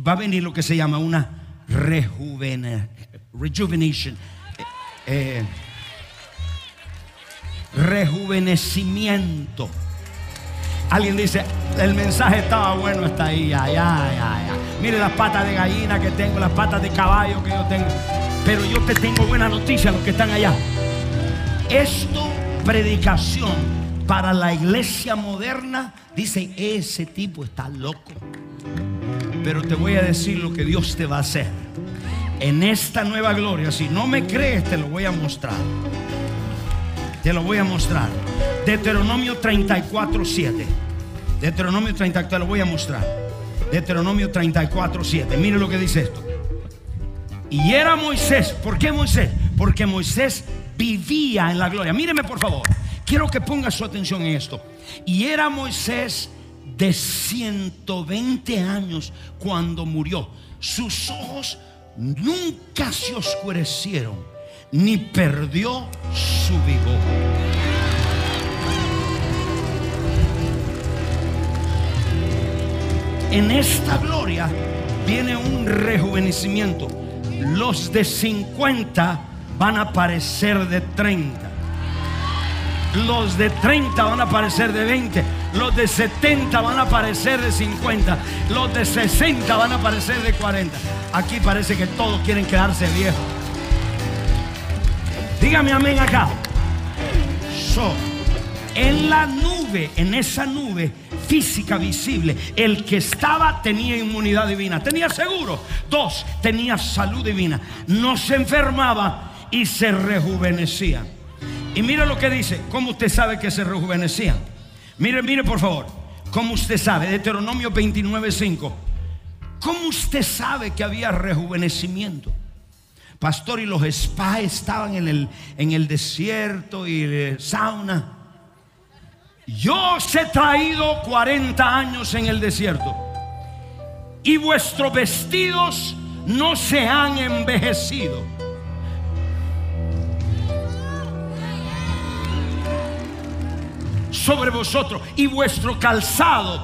va a venir lo que se llama una rejuvenation, eh, eh, rejuvenecimiento. Alguien dice, el mensaje estaba bueno hasta ahí, ya, ya, ya. Mire las patas de gallina que tengo, las patas de caballo que yo tengo. Pero yo te tengo buena noticia los que están allá. Esto, predicación para la iglesia moderna, dicen, ese tipo está loco. Pero te voy a decir lo que Dios te va a hacer. En esta nueva gloria, si no me crees, te lo voy a mostrar. Te lo voy a mostrar. Deuteronomio 34, 7. Deuteronomio 34, te lo voy a mostrar. Deuteronomio 34, 7. Mire lo que dice esto. Y era Moisés. ¿Por qué Moisés? Porque Moisés vivía en la gloria. Míreme por favor. Quiero que ponga su atención en esto. Y era Moisés de 120 años cuando murió. Sus ojos nunca se oscurecieron, ni perdió su vigor. En esta gloria viene un rejuvenecimiento. Los de 50 van a parecer de 30. Los de 30 van a parecer de 20. Los de 70 van a parecer de 50. Los de 60 van a parecer de 40. Aquí parece que todos quieren quedarse viejos. Dígame amén acá. So, en la nube, en esa nube física visible, el que estaba tenía inmunidad divina, tenía seguro. Dos, tenía salud divina. No se enfermaba y se rejuvenecía. Y mire lo que dice, ¿cómo usted sabe que se rejuvenecía? Mire, mire por favor, ¿cómo usted sabe? Deuteronomio 29:5. ¿Cómo usted sabe que había rejuvenecimiento? Pastor, y los spas estaban en el, en el desierto y eh, sauna. Yo os he traído 40 años en el desierto y vuestros vestidos no se han envejecido. Sobre vosotros y vuestro calzado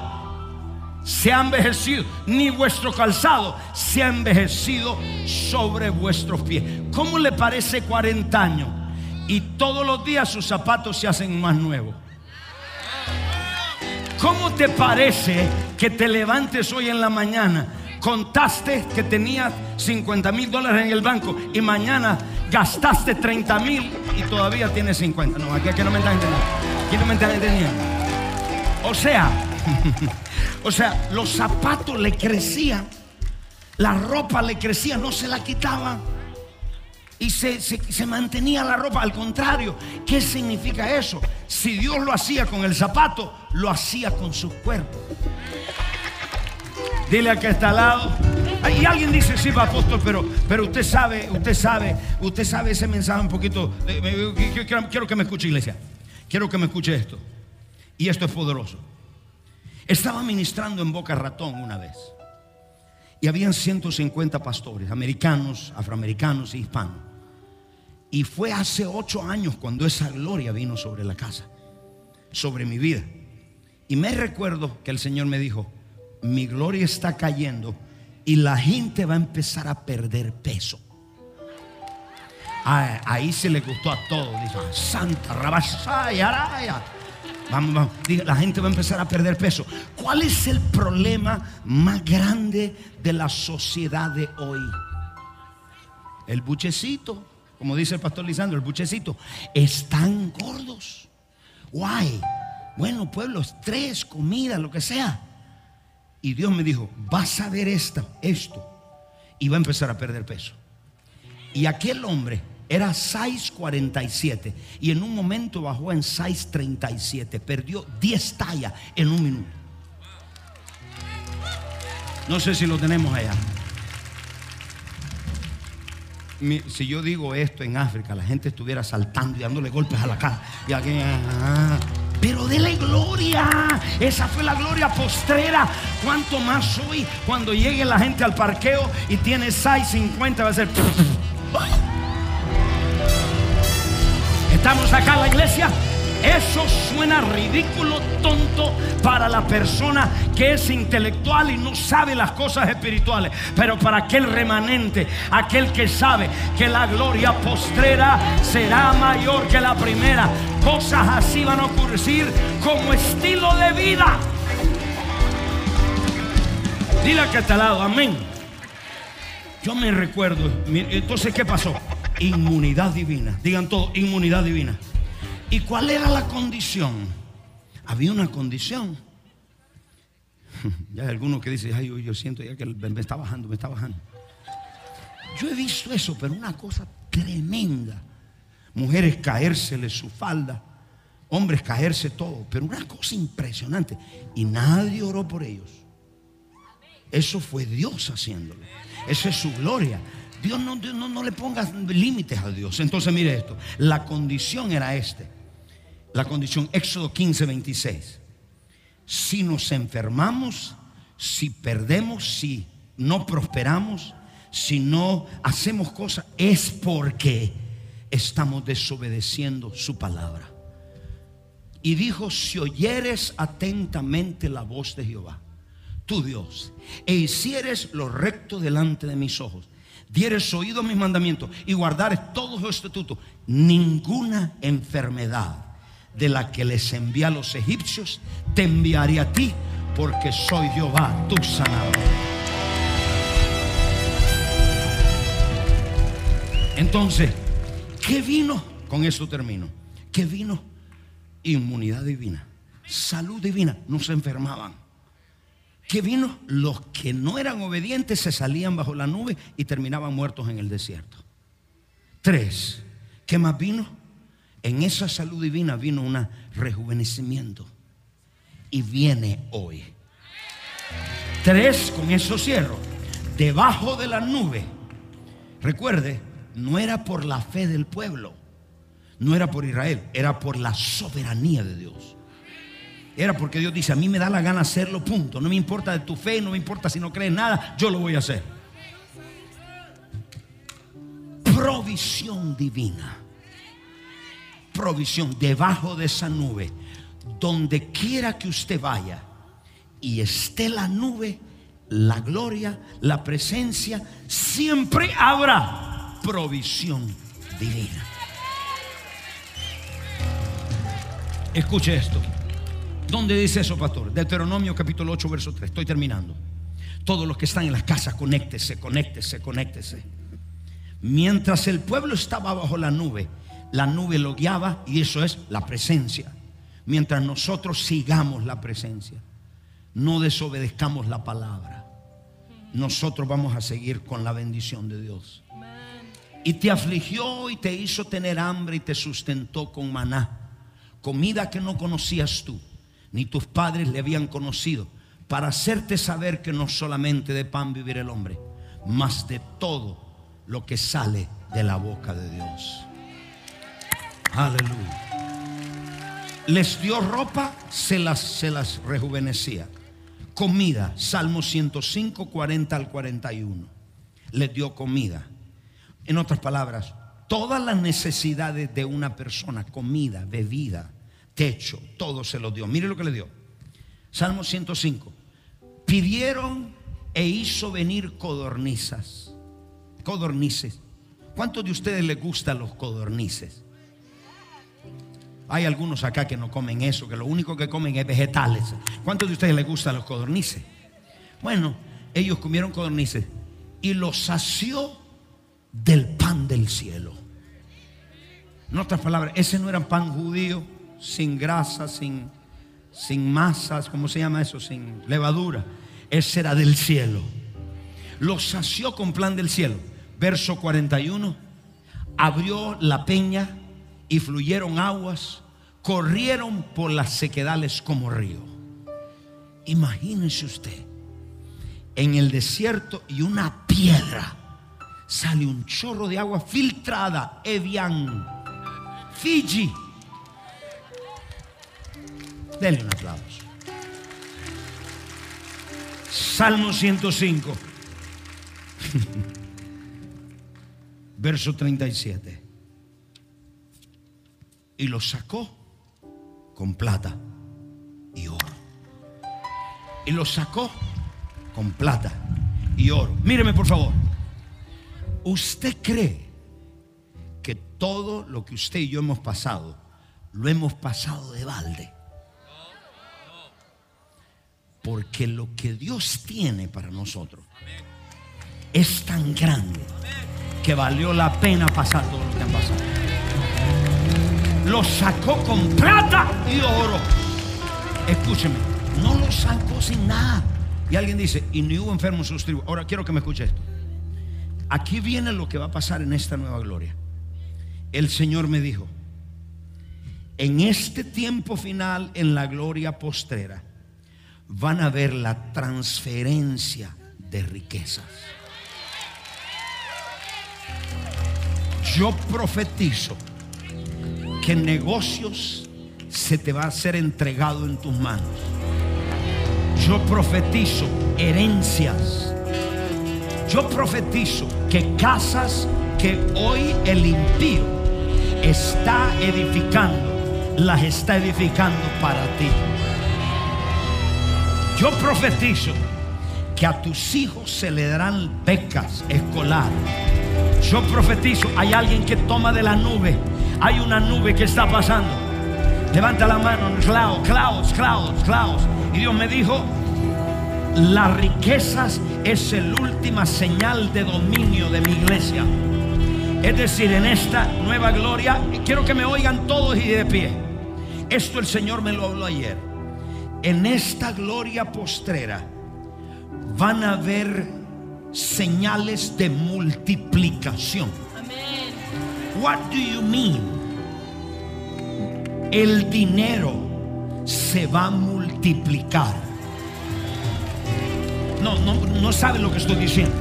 se ha envejecido, ni vuestro calzado se ha envejecido sobre vuestros pies. ¿Cómo le parece 40 años? Y todos los días sus zapatos se hacen más nuevos. ¿Cómo te parece que te levantes hoy en la mañana? Contaste que tenías 50 mil dólares en el banco y mañana gastaste 30 mil y todavía tienes 50. No, aquí, aquí no me están entendiendo. Aquí no me están entendiendo. O sea, [laughs] o sea, los zapatos le crecían, la ropa le crecía, no se la quitaban. Y se, se- se mantenía la ropa. Al contrario, ¿qué significa eso? Si Dios lo hacía con el zapato, lo hacía con su cuerpo. Dile al que está al lado. Y alguien dice, sí, apóstol, pero, pero usted sabe, usted sabe, usted sabe ese mensaje un poquito. quiero que me escuche, iglesia. Quiero que me escuche esto. Y esto es poderoso. Estaba ministrando en Boca Ratón una vez. Y habían 150 pastores, americanos, afroamericanos e hispanos. Y fue hace ocho años cuando esa gloria vino sobre la casa, sobre mi vida. Y me recuerdo que el Señor me dijo, mi gloria está cayendo y la gente va a empezar a perder peso. Ah, ahí se le gustó a todos. Dijo, Santa Rabasaya, Vamos, vamos. La gente va a empezar a perder peso. ¿Cuál es el problema más grande de la sociedad de hoy? El buchecito, como dice el pastor Lisandro, el buchecito. Están gordos. Guay. Bueno, pueblo, estrés, comida, lo que sea. Y Dios me dijo, vas a ver esto, esto. Y va a empezar a perder peso. Y aquel hombre era 6.47 y en un momento bajó en 6.37. Perdió 10 tallas en un minuto. No sé si lo tenemos allá. Si yo digo esto en África, la gente estuviera saltando y dándole golpes a la cara. Ah, pero dele gloria. Esa fue la gloria postrera. ¿Cuánto más hoy cuando llegue la gente al parqueo y tiene 6.50 va a ser... Estamos acá en la iglesia. Eso suena ridículo, tonto para la persona que es intelectual y no sabe las cosas espirituales. Pero para aquel remanente, aquel que sabe que la gloria postrera será mayor que la primera, cosas así van a ocurrir como estilo de vida. Dile que está al lado, amén. Yo me recuerdo, entonces, ¿qué pasó? Inmunidad divina. Digan todo, inmunidad divina. ¿Y cuál era la condición? Había una condición. [laughs] Ya hay algunos que dicen, ay, yo, siento ya que me está bajando, me está bajando. Yo he visto eso, pero una cosa tremenda. Mujeres caérsele su falda, hombres caerse todo, pero una cosa impresionante. Y nadie oró por ellos. Eso fue Dios haciéndolo. Esa es su gloria. Dios no, no, le ponga límites a Dios. Entonces mire esto. La condición era este. La condición, Éxodo 15, 26. Si nos enfermamos, si perdemos, si no prosperamos, si no hacemos cosas, es porque estamos desobedeciendo su palabra. Y dijo, si oyeres atentamente la voz de Jehová, tu Dios, e hicieres lo recto delante de mis ojos, dieres oído a mis mandamientos y guardares todos los estatutos, ninguna enfermedad de la que les envía a los egipcios te enviaré a ti, porque soy Jehová, tu sanador. Entonces, ¿qué vino? Con eso termino. ¿Qué vino? Inmunidad divina, salud divina, no se enfermaban. ¿Qué vino? Los que no eran obedientes se salían bajo la nube y terminaban muertos en el desierto. Tres, ¿qué más vino? En esa salud divina vino un rejuvenecimiento. Y viene hoy. Tres, con eso cierro. Debajo de la nube. Recuerde, no era por la fe del pueblo. No era por Israel. Era por la soberanía de Dios. Era porque Dios dice, a mí me da la gana hacerlo, punto. No me importa de tu fe, no me importa si no crees nada, yo lo voy a hacer. Provisión divina. Provisión debajo de esa nube. Donde quiera que usted vaya y esté la nube, la gloria, la presencia, siempre habrá provisión divina. Escuche esto. ¿Dónde dice eso, pastor? Deuteronomio capítulo 8, verso 3. Estoy terminando. Todos los que están en las casas, conéctese, conéctese, conéctese. Mientras el pueblo estaba bajo la nube, la nube lo guiaba y eso es la presencia. Mientras nosotros sigamos la presencia, no desobedezcamos la palabra, nosotros vamos a seguir con la bendición de Dios. Y te afligió y te hizo tener hambre y te sustentó con maná, comida que no conocías tú ni tus padres le habían conocido, para hacerte saber que no solamente de pan vivir el hombre, mas de todo lo que sale de la boca de Dios. Aleluya. Les dio ropa, se las, se las rejuvenecía. Comida, Salmo 105, 40 al 41. Les dio comida. En otras palabras, todas las necesidades de una persona, comida, bebida, techo, todo se lo dio. Mire lo que le dio. Salmo 105. Pidieron e hizo venir codornizas. Codornices. ¿Cuántos de ustedes les gustan los codornices? Hay algunos acá que no comen eso, que lo único que comen es vegetales. ¿Cuántos de ustedes les gustan los codornices? Bueno, ellos comieron codornices y los sació del pan del cielo. En otras palabras, ese no era pan judío, sin grasa, sin, sin masas, ¿cómo se llama eso? Sin levadura. Ese era del cielo. Los sació con plan del cielo. Verso 41. Abrió la peña y fluyeron aguas, corrieron por las sequedales como río. Imagínense usted, en el desierto y una piedra sale un chorro de agua filtrada, Evian, Fiji. Denle un aplauso. Salmo 105, [laughs] verso 37 y lo sacó con plata y oro. Y lo sacó con plata y oro. Míreme por favor. ¿Usted cree que todo lo que usted y yo hemos pasado, lo hemos pasado de balde? Porque lo que Dios tiene para nosotros es tan grande que valió la pena pasar todo lo que han pasado lo sacó con plata y oro. Escúcheme, no lo sacó sin nada. Y alguien dice, y ni hubo enfermos en sus tribus. Ahora quiero que me escuche esto. Aquí viene lo que va a pasar en esta nueva gloria. El Señor me dijo, en este tiempo final, en la gloria postrera, van a ver la transferencia de riquezas. Yo profetizo que negocios se te va a ser entregado en tus manos. Yo profetizo herencias. Yo profetizo que casas que hoy el impío está edificando, las está edificando para ti. Yo profetizo que a tus hijos se le darán becas escolares. Yo profetizo, hay alguien que toma de la nube hay una nube que está pasando. Levanta la mano, clouds, clouds, clouds, clouds. Y Dios me dijo, las riquezas es la última señal de dominio de mi iglesia. Es decir, en esta nueva gloria, quiero que me oigan todos y de pie. Esto el Señor me lo habló ayer. En esta gloria postrera van a haber señales de multiplicación. What do you mean? El dinero se va a multiplicar. No, no, no saben lo que estoy diciendo.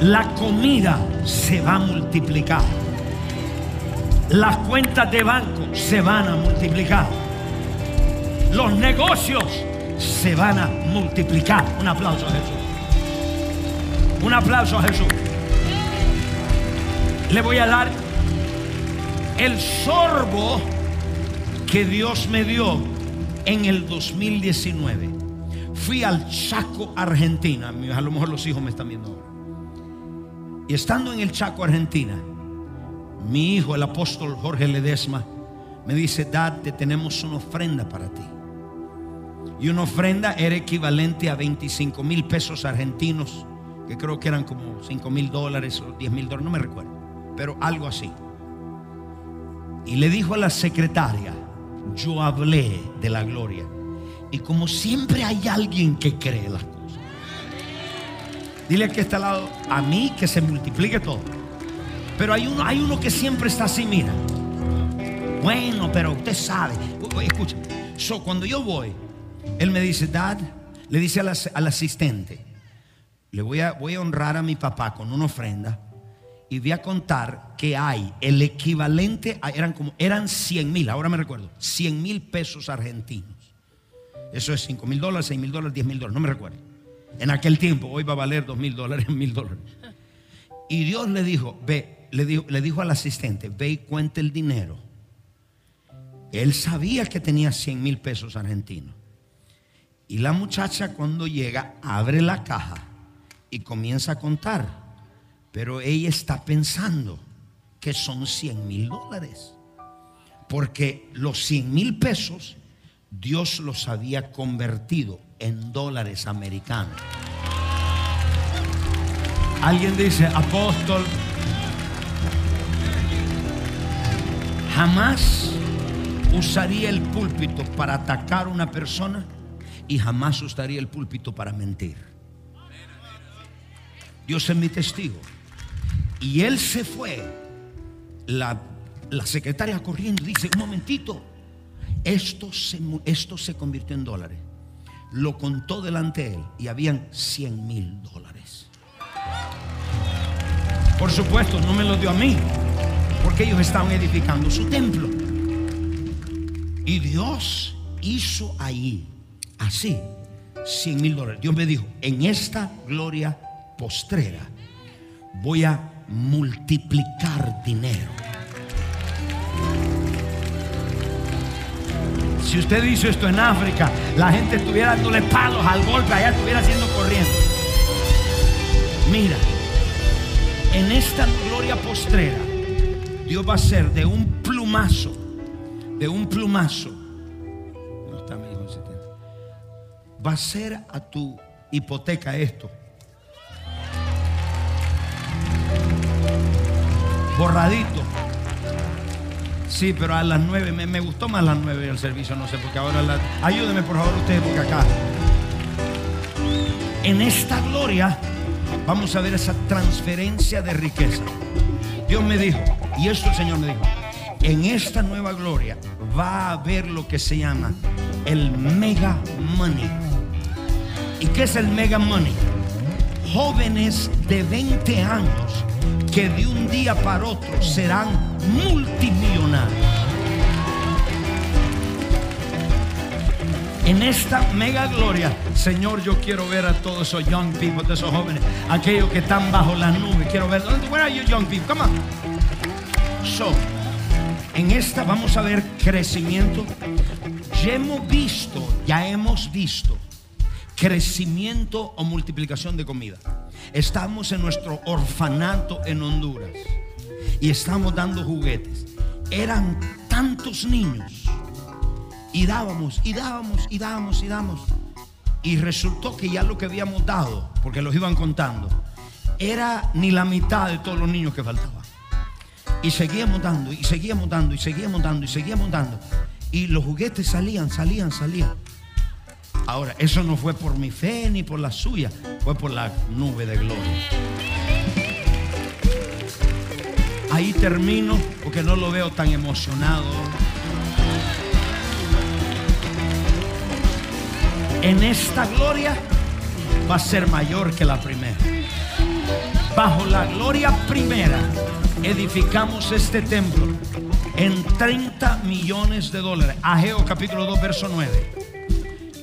La comida se va a multiplicar. Las cuentas de banco se van a multiplicar. Los negocios se van a multiplicar. Un aplauso a Jesús. Un aplauso a Jesús le voy a dar el sorbo que Dios me dio en el 2019. Fui al Chaco, Argentina. A lo mejor los hijos me están viendo ahora. Y estando en el Chaco, Argentina, mi hijo, el apóstol Jorge Ledesma, me dice, Dad, te tenemos una ofrenda para ti. Y una ofrenda era equivalente a 25 mil pesos argentinos, que creo que eran como 5 mil dólares o 10 mil dólares, no me recuerdo pero algo así. Y le dijo a la secretaria, yo hablé de la gloria. Y como siempre hay alguien que cree las cosas. Dile que está al lado, a mí que se multiplique todo. Pero hay uno, hay uno que siempre está así, mira. Bueno, pero usted sabe. Escucha, so, cuando yo voy, él me dice, Dad, le dice al, asistente, le voy a, a honrar a mi papá con una ofrenda y voy a contar que hay el equivalente, eran como, eran 100 mil, ahora me recuerdo, 100 mil pesos argentinos. Eso es 5 mil dólares, 6 mil dólares, 10 mil dólares, no me recuerdo. En aquel tiempo, hoy va a valer 2 mil dólares, [laughs] mil dólares. Y Dios le dijo, ve, le dijo, le dijo al asistente, ve y cuente el dinero. Él sabía que tenía 100 mil pesos argentinos. Y la muchacha cuando llega, abre la caja y comienza a contar. Pero ella está pensando que son 100 mil dólares. Porque los 100 mil pesos Dios los había convertido en dólares americanos. Alguien dice, apóstol, jamás usaría el púlpito para atacar a una persona y jamás usaría el púlpito para mentir. Dios es mi testigo. Y él se fue. La, secretaria corriendo dice, un momentito, esto se, esto se convirtió en dólares. Lo contó delante de él y habían 100 mil dólares. Por supuesto, no me lo dio a mí, porque ellos estaban edificando su templo. Y Dios hizo ahí, así, 100 mil dólares. Dios me dijo, en esta gloria postrera voy a multiplicar dinero. Si usted hizo esto en África, la gente estuviera dándole palos al golpe, allá estuviera haciendo corriendo. Mira, en esta gloria postrera, Dios va a ser de un plumazo, de un plumazo. Va a ser a tu hipoteca esto. borradito. Sí, pero a las nueve, me, gustó más las nueve el servicio, no sé, porque ahora la, ayúdeme por favor ustedes, porque acá, en esta gloria, vamos a ver esa transferencia de riqueza. Dios me dijo, y esto el Señor me dijo, en esta nueva gloria va a haber lo que se llama el mega money. ¿Y qué es el mega money? Jóvenes de 20 años que de un día para otro serán multimillonarios. En esta mega gloria, Señor, yo quiero ver a todos esos young people, de esos jóvenes, aquellos que están bajo la nube. Quiero ver, where are you young people? Come on. So, en esta vamos a ver crecimiento. Ya hemos visto, ya hemos visto crecimiento o multiplicación de comida. Estamos en nuestro orfanato en Honduras y estamos dando juguetes. Eran tantos niños y dábamos y dábamos y dábamos y dábamos. Y resultó que ya lo que habíamos dado, porque los iban contando, era ni la mitad de todos los niños que faltaban. Y seguíamos dando, y seguíamos dando, y seguíamos dando, y seguíamos dando. Y los juguetes salían, salían, salían. Ahora, eso no fue por mi fe ni por la suya, fue por la nube de gloria. Ahí termino porque no lo veo tan emocionado. En esta gloria va a ser mayor que la primera. Bajo la gloria primera edificamos este templo en 30 millones de dólares. Ageo capítulo 2, verso 9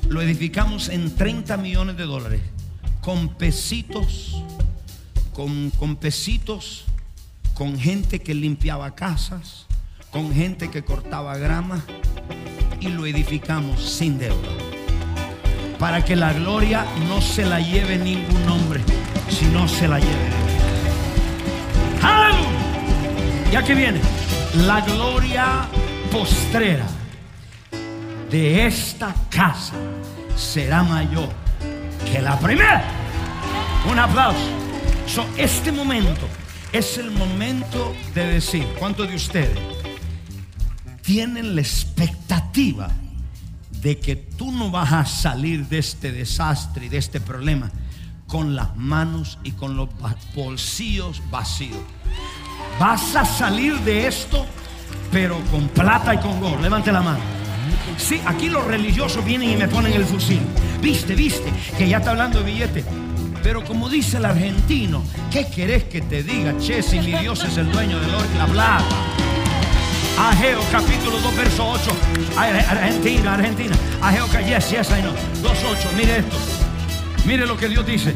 lo edificamos en 30 millones de dólares, con pesitos, con, con pesitos, con gente que limpiaba casas, con gente que cortaba grama, y lo edificamos sin deuda. Para que la gloria no se la lleve ningún hombre, sino se la lleve. Ya que viene, la gloria postrera de esta casa será mayor que la primera. Un aplauso. este momento es el momento de decir, ¿cuántos de ustedes tienen la expectativa de que tú no vas a salir de este desastre y de este problema con las manos y con los bolsillos vacíos? Vas a salir de esto, pero con plata y con oro. Levante la mano. Sí, aquí los religiosos vienen y me ponen el fusil. Viste, viste, que ya está hablando de billete. Pero como dice el argentino, ¿qué querés que te diga? Che, si mi Dios es el dueño y la plata. Ageo capítulo 2, verso 8. Argentina, Argentina. Ageo, yes, yes, I know. 2, 8. Mire esto. Mire lo que Dios dice.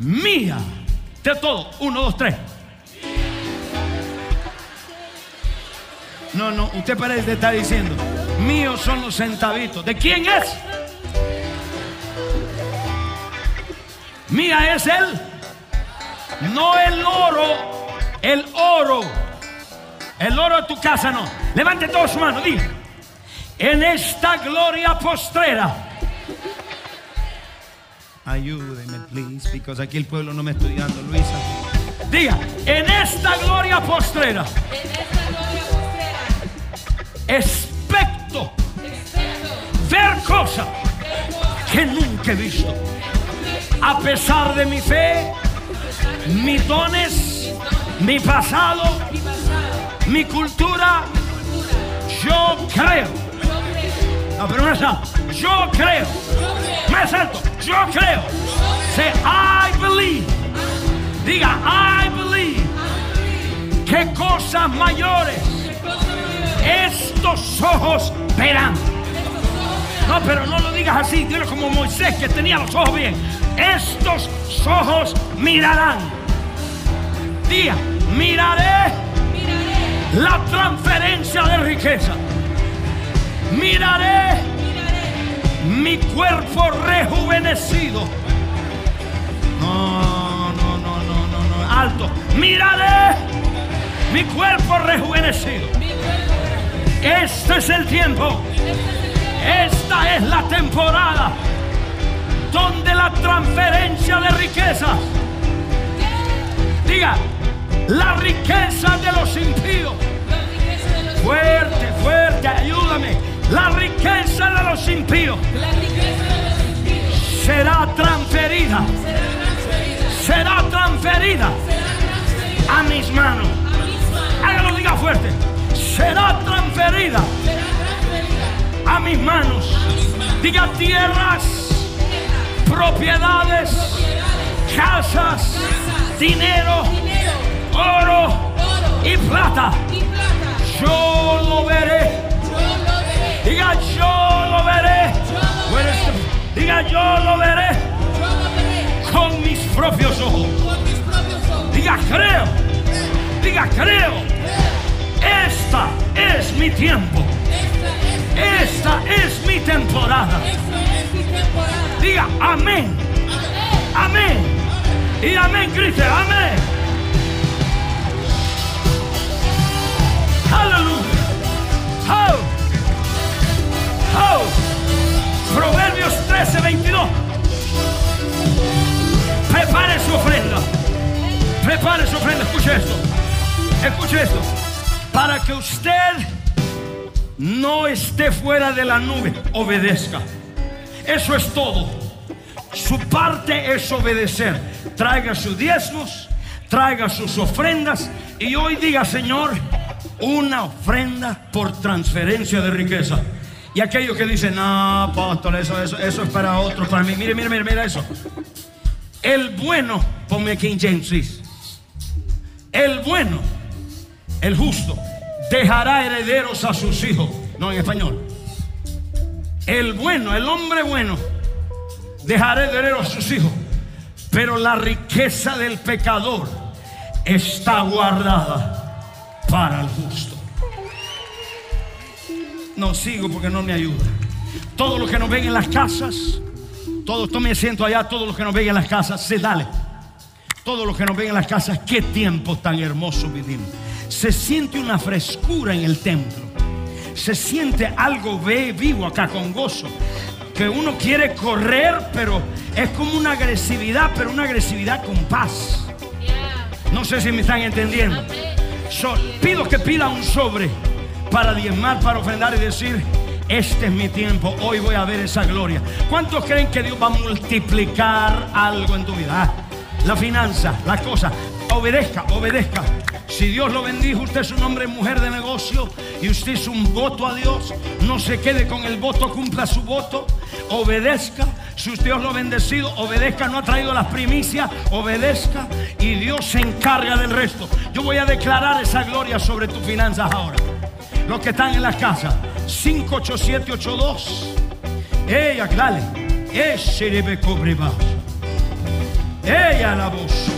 Mía. De todo. 1, 2, 3. No, no, usted parece estar diciendo, míos son los centavitos. ¿De quién es? Mía es él. No el oro, el oro. El oro de tu casa no. Levante todos su mano, diga. En esta gloria postrera. Ayúdeme, please, porque aquí el pueblo no me está estudiando, Luisa. Diga, en esta gloria postrera. En esta gloria postrera. Expecto. Ver cosas que nunca he visto. A pesar de mi fe, mis dones, mi pasado mi cultura, yo creo. No, pero no está. Yo creo. Más. Yo creo. Say, I believe. Diga, I believe. Que cosas mayores estos ojos verán. No, pero no lo digas así. Dilo como Moisés que tenía los ojos bien. Estos ojos mirarán. Diga, miraré la transferencia de riqueza. Miraré, mi cuerpo rejuvenecido. No, no, no, no, no, no. Alto. Miraré mi cuerpo rejuvenecido. Este es el tiempo. Esta es la temporada donde la transferencia de riquezas. Diga, la riqueza de los impíos. Fuerte, fuerte, ayúdame. La riqueza de los impíos será transferida. Será transferida a mis manos. Hágalo, diga fuerte. Será transferida a mis manos. Diga tierras, propiedades, casas, dinero oro y plata. Yo lo veré. Diga, yo lo veré. Diga, yo lo veré. Con mis propios ojos. Diga, creo. Diga, creo. Esta es mi tiempo. Esta es mi temporada. Diga, amén. Amén. Y amén, Cristo. Amén. Aleluya. Oh. Oh. Proverbios 13, 22. Prepare su ofrenda. Prepare su ofrenda. Escuche esto. Escuche esto. Para que usted no esté fuera de la nube, obedezca. Eso es todo. Su parte es obedecer. Traiga sus diezmos, traiga sus ofrendas y hoy diga, Señor, una ofrenda por transferencia de riqueza. Y aquellos que dicen, no, apóstol, eso, eso, eso es para otros, para mí. Mire, mire, mire, mire eso. El bueno, ponme King James, El bueno, el justo, dejará herederos a sus hijos. No en español. El bueno, el hombre bueno, dejará herederos a sus hijos. Pero la riqueza del pecador está guardada para el justo. No sigo porque no me ayuda. Todos los que nos ven en las casas, todos, tome asiento allá, todos los que nos ven en las casas, se dale. Todos los que nos ven en las casas, qué tiempo tan hermoso vivimos. Se siente una frescura en el templo. Se siente algo vivo acá con gozo. Que uno quiere correr, pero es como una agresividad, pero una agresividad con paz. No sé si me están entendiendo pido que pida un sobre para diezmar, para ofrendar y decir, este es mi tiempo, hoy voy a ver esa gloria. ¿Cuántos creen que Dios va a multiplicar algo en tu vida? Ah, la finanza, la cosa, obedezca, obedezca. Si Dios lo bendijo, usted es un hombre mujer de negocio y usted hizo un voto a Dios, no se quede con el voto, cumpla su voto, obedezca. Si usted lo ha bendecido, obedezca, no ha traído las primicias, obedezca y Dios se encarga del resto. Yo voy a declarar esa gloria sobre tus finanzas ahora. Los que están en las casas, 58782. Ella, dale. Ese debe Ella la voz,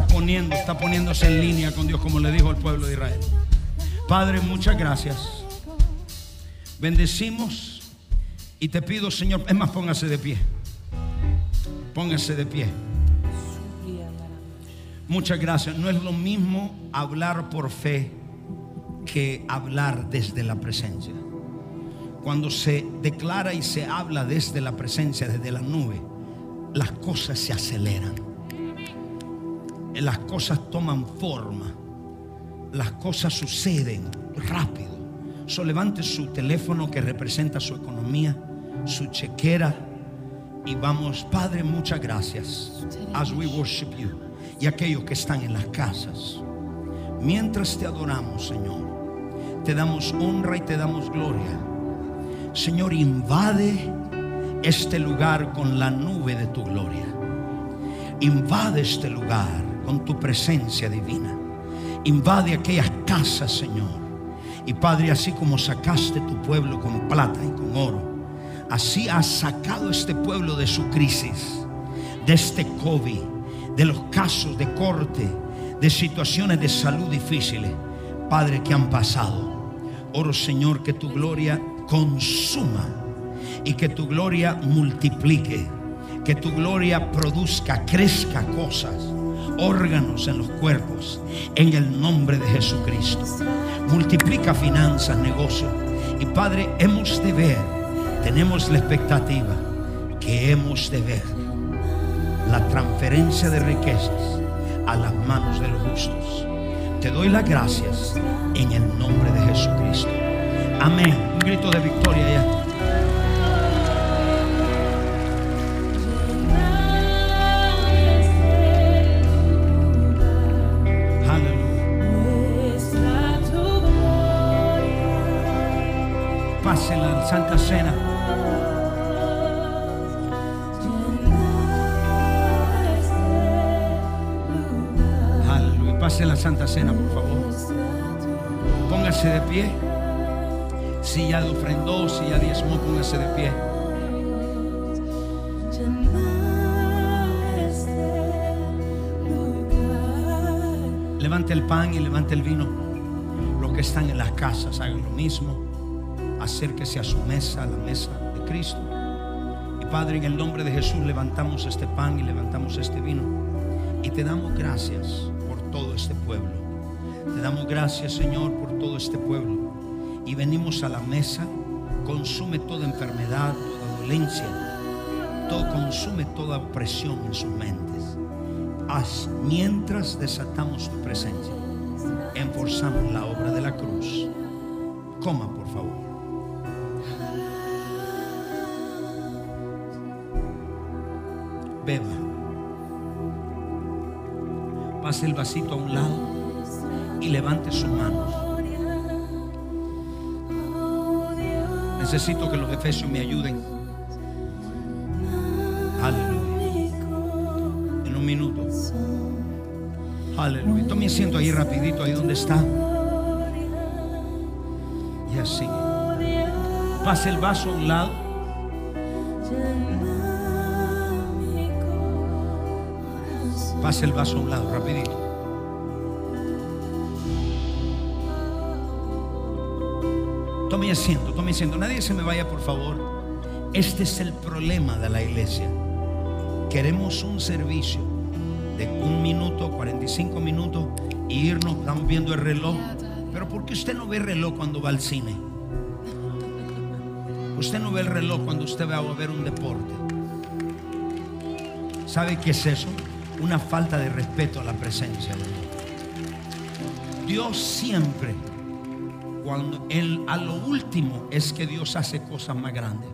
cabraba. está poniéndose en línea con Dios, como le dijo al pueblo de Israel. Padre, muchas gracias. Bendecimos y te pido, Señor, es más, póngase de pie. Póngase de pie. Muchas gracias. No es lo mismo hablar por fe que hablar desde la presencia. Cuando se declara y se habla desde la presencia, desde la nube, las cosas se aceleran las cosas toman forma, las cosas suceden rápido. So levante su teléfono que representa su economía, su chequera y vamos, Padre, muchas gracias. As we worship you y aquellos que están en las casas. Mientras te adoramos, Señor, te damos honra y te damos gloria. Señor, invade este lugar con la nube de tu gloria. Invade este lugar con tu presencia divina. Invade aquellas casas, Señor. Y Padre, así como sacaste tu pueblo con plata y con oro, así has sacado este pueblo de su crisis, de este COVID, de los casos de corte, de situaciones de salud difíciles, Padre, que han pasado. Oro, Señor, que tu gloria consuma y que tu gloria multiplique, que tu gloria produzca, crezca cosas órganos en los cuerpos en el nombre de Jesucristo. Multiplica finanzas, negocios. Y Padre, hemos de ver, tenemos la expectativa que hemos de ver la transferencia de riquezas a las manos de los justos. Te doy las gracias en el nombre de Jesucristo. Amén. Un grito de victoria ya. Aleluya. Pásenla en Santa Cena. Aleluya. Pásenla en Santa Cena, por favor. Póngase de pie. Si ya ofrendó, si ya diezmó, póngase de pie. Levante el pan y levante el vino. Los que están en las casas hagan lo mismo. Acérquese a su mesa, a la mesa de Cristo. Y Padre, en el nombre de Jesús levantamos este pan y levantamos este vino. Y te damos gracias por todo este pueblo. Te damos gracias, Señor, por todo este pueblo. Y venimos a la mesa. Consume toda enfermedad, toda dolencia. Todo consume toda opresión en sus mentes. Mientras desatamos tu presencia. Enforzamos la obra de la cruz. Coma, por favor. Beba. Pase el vasito a un lado y levante sus manos. Necesito que los efesios me ayuden. Aleluya. En un minuto. Aleluya. Tome asiento ahí rapidito, ahí donde está. Y así. Pase el vaso a un lado. Pase el vaso a un lado, rapidito. Tome asiento, tome asiento. Nadie se me vaya, por favor. Este es el problema de la iglesia. Queremos un servicio de un minuto, 45 minutos y irnos, estamos viendo el reloj. Pero ¿por qué usted no ve el reloj cuando va al cine? Usted no ve el reloj cuando usted va a ver un deporte. ¿Sabe qué es eso? Una falta de respeto a la presencia de Dios. Dios siempre, cuando él, a lo último es que Dios hace cosas más grandes.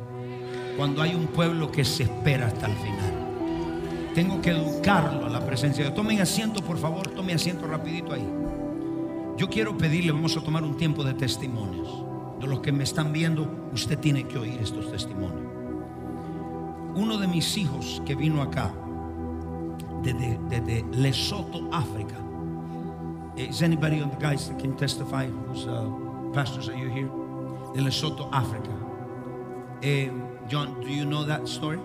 Cuando hay un pueblo que se espera hasta el final. Tengo que educarlo a la presencia de Dios. Tomen asiento, por favor, tomen asiento rapidito ahí. Yo quiero pedirle, vamos a tomar un tiempo de testimonios. De los que me están viendo, usted tiene que oír estos testimonios. Uno de mis hijos que vino acá, desde, Lesoto, África. Is anybody on the guys that can testify? Who's uh, pastors are you here? De Lesoto, África. Eh, John, do you know that story?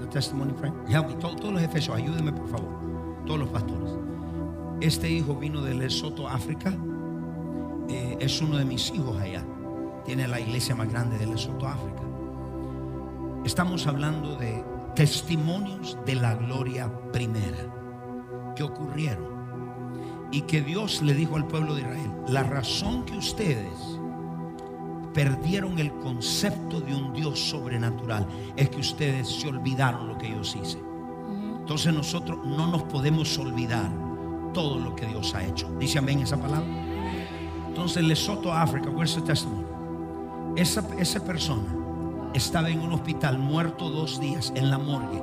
The testimony, friend? Help me. Todos, los efesios, ayúdenme por favor. Todos los pastores. Este hijo vino de Lesoto, África. Eh, es uno de mis hijos allá. Tiene la iglesia más grande de Lesoto, África. Estamos hablando de testimonios de la gloria primera que ocurrieron y que Dios le dijo al pueblo de Israel, la razón que ustedes perdieron el concepto de un Dios sobrenatural es que ustedes se olvidaron lo que Dios hizo. Entonces nosotros no nos podemos olvidar todo lo que Dios ha hecho. Dice amén esa palabra. Entonces Lesoto, África, where's the testimony? Esa, esa persona estaba en un hospital muerto dos días en la morgue.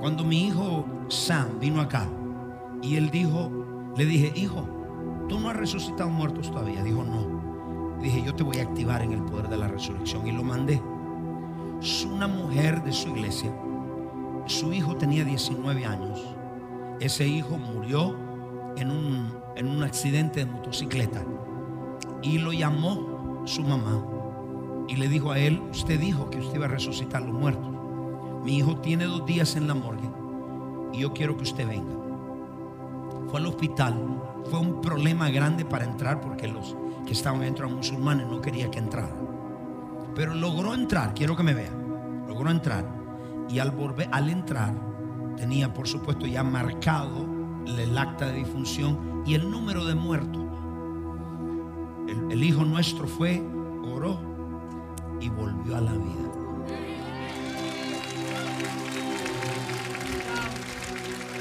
Cuando mi hijo Sam vino acá y él dijo, le dije, hijo, tú no has resucitado muertos todavía. Dijo, no. Dije, yo te voy a activar en el poder de la resurrección y lo mandé. Es una mujer de su iglesia. Su hijo tenía 19 años. Ese hijo murió en un, en un accidente de motocicleta y lo llamó su mamá y le dijo a él, usted dijo que usted iba a resucitar los muertos. Mi hijo tiene dos días en la morgue y yo quiero que usted venga. Al hospital, fue un problema grande para entrar porque los que estaban dentro eran musulmanes, no quería que entrara. Pero logró entrar, quiero que me vea, logró entrar y al, volver, al entrar tenía por supuesto ya marcado el acta de difunción y el número de muertos. El hijo nuestro fue, oró y volvió a la vida.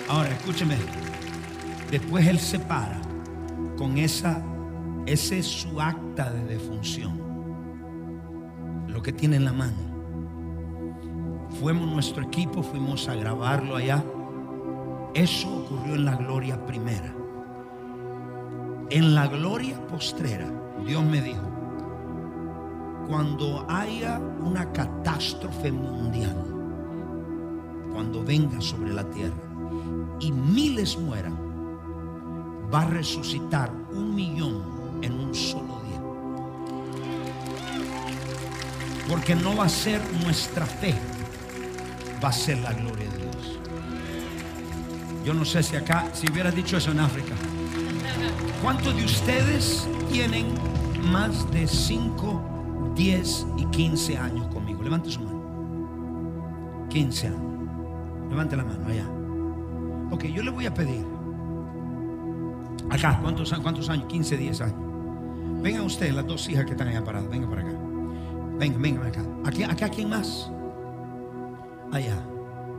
Ahora, escúcheme. Después él se para con esa, ese es su acta de defunción. Lo que tiene en la mano. Fuimos nuestro equipo, fuimos a grabarlo allá. Eso ocurrió en la gloria primera. En la gloria postrera, Dios me dijo, cuando haya una catástrofe mundial, cuando venga sobre la tierra y miles mueran, va a resucitar un millón en un solo día. Porque no va a ser nuestra fe, va a ser la gloria de Dios. Yo no sé si acá, si hubiera dicho eso en África, ¿cuántos de ustedes tienen más de 5, 10 y 15 años conmigo? Levante su mano. 15 años. Levante la mano allá. Ok, yo le voy a pedir. Acá, ¿cuántos, cuántos años? 15, 10 años. Vengan ustedes, las dos hijas que están allá paradas. Vengan para acá. Vengan, vengan acá. Aquí, acá, ¿quién más? Allá.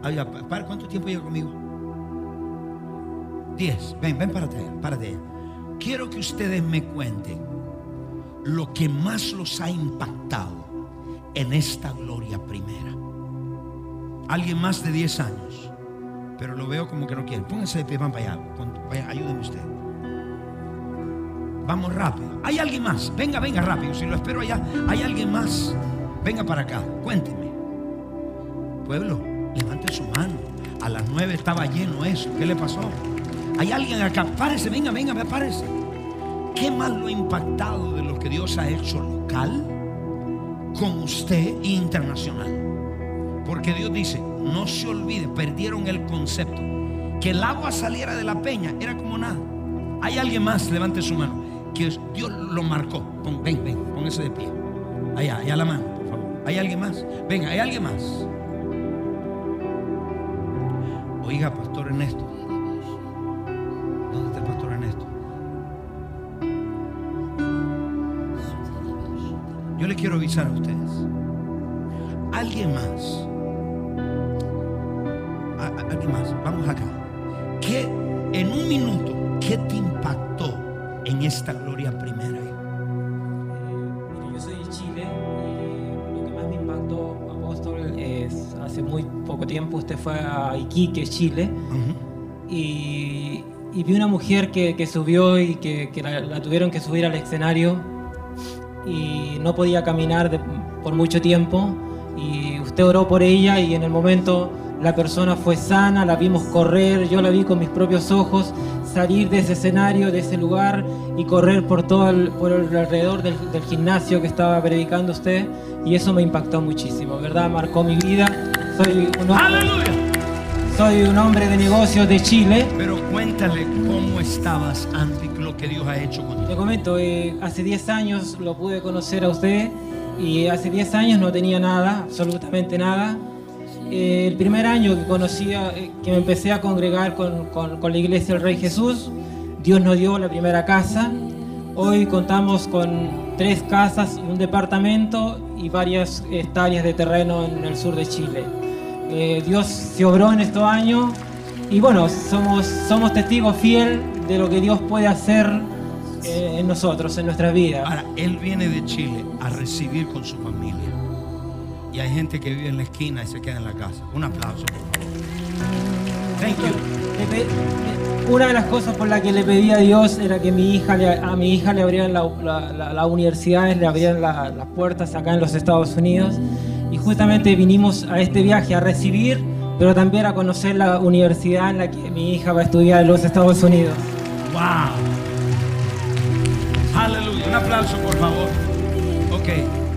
allá. ¿Para cuánto tiempo lleva conmigo? 10. Ven, ven, párate allá, párate allá. Quiero que ustedes me cuenten lo que más los ha impactado en esta gloria primera. Alguien más de 10 años, pero lo veo como que no quiere. Pónganse de pie, van para allá. Ayúdenme usted. Vamos rápido. Hay alguien más. Venga, venga rápido. Si lo espero allá, hay alguien más. Venga para acá. Cuénteme. Pueblo, levante su mano. A las 9 estaba lleno eso. ¿Qué le pasó? Hay alguien acá. Párese, venga, venga, me párese. ¿Qué más lo ha impactado de lo que Dios ha hecho local con usted e internacional? Porque Dios dice, no se olvide, perdieron el concepto. Que el agua saliera de la peña era como nada. Hay alguien más, levante su mano, que Dios lo marcó. ven, ven, póngase de pie. Allá, allá la mano, por favor. ¿Hay alguien más? Venga, ¿hay alguien más? Oiga, Pastor Ernesto. ¿Dónde está el Pastor Ernesto? Yo le quiero avisar a ustedes. Alguien más. alguien más. Vamos acá. Que en un minuto, ¿qué te esta gloria primera? Eh, yo soy de Chile y lo que más me impactó, apóstol, es hace muy poco tiempo usted fue a Iquique, Chile, y, vi una mujer que, subió y que, la, tuvieron que subir al escenario y no podía caminar por mucho tiempo y usted oró por ella y en el momento la persona fue sana, la vimos correr, yo la vi con mis propios ojos salir de ese escenario, de ese lugar y correr por todo el, por el alrededor del, gimnasio que estaba predicando usted y eso me impactó muchísimo, ¿verdad? Marcó mi vida. Soy un hombre, soy un hombre de negocios de Chile. Pero cuéntale cómo estabas antes lo que Dios ha hecho contigo. Te comento, eh, hace 10 años lo pude conocer a usted y hace 10 años no tenía nada, absolutamente nada. Eh, el primer año que conocía, eh, que me empecé a congregar con, con, la iglesia del Rey Jesús, Dios nos dio la primera casa. Hoy contamos con tres casas, un departamento y varias hectáreas de terreno en el sur de Chile. Eh, Dios se obró en estos años y bueno, somos, somos testigos fiel de lo que Dios puede hacer eh, en nosotros, en nuestra vida. Ahora, él viene de Chile a recibir con su familia. Y hay gente que vive en la esquina y se queda en la casa. Un aplauso, por favor. Thank you. Una de las cosas por las que le pedí a Dios era que mi hija a mi hija le abrieran las la, universidades, le abrieran las puertas acá en los Estados Unidos. Y justamente vinimos a este viaje a recibir, pero también a conocer la universidad en la que mi hija va a estudiar en los Estados Unidos. ¡Wow! Aleluya. Un aplauso, por favor. Ok.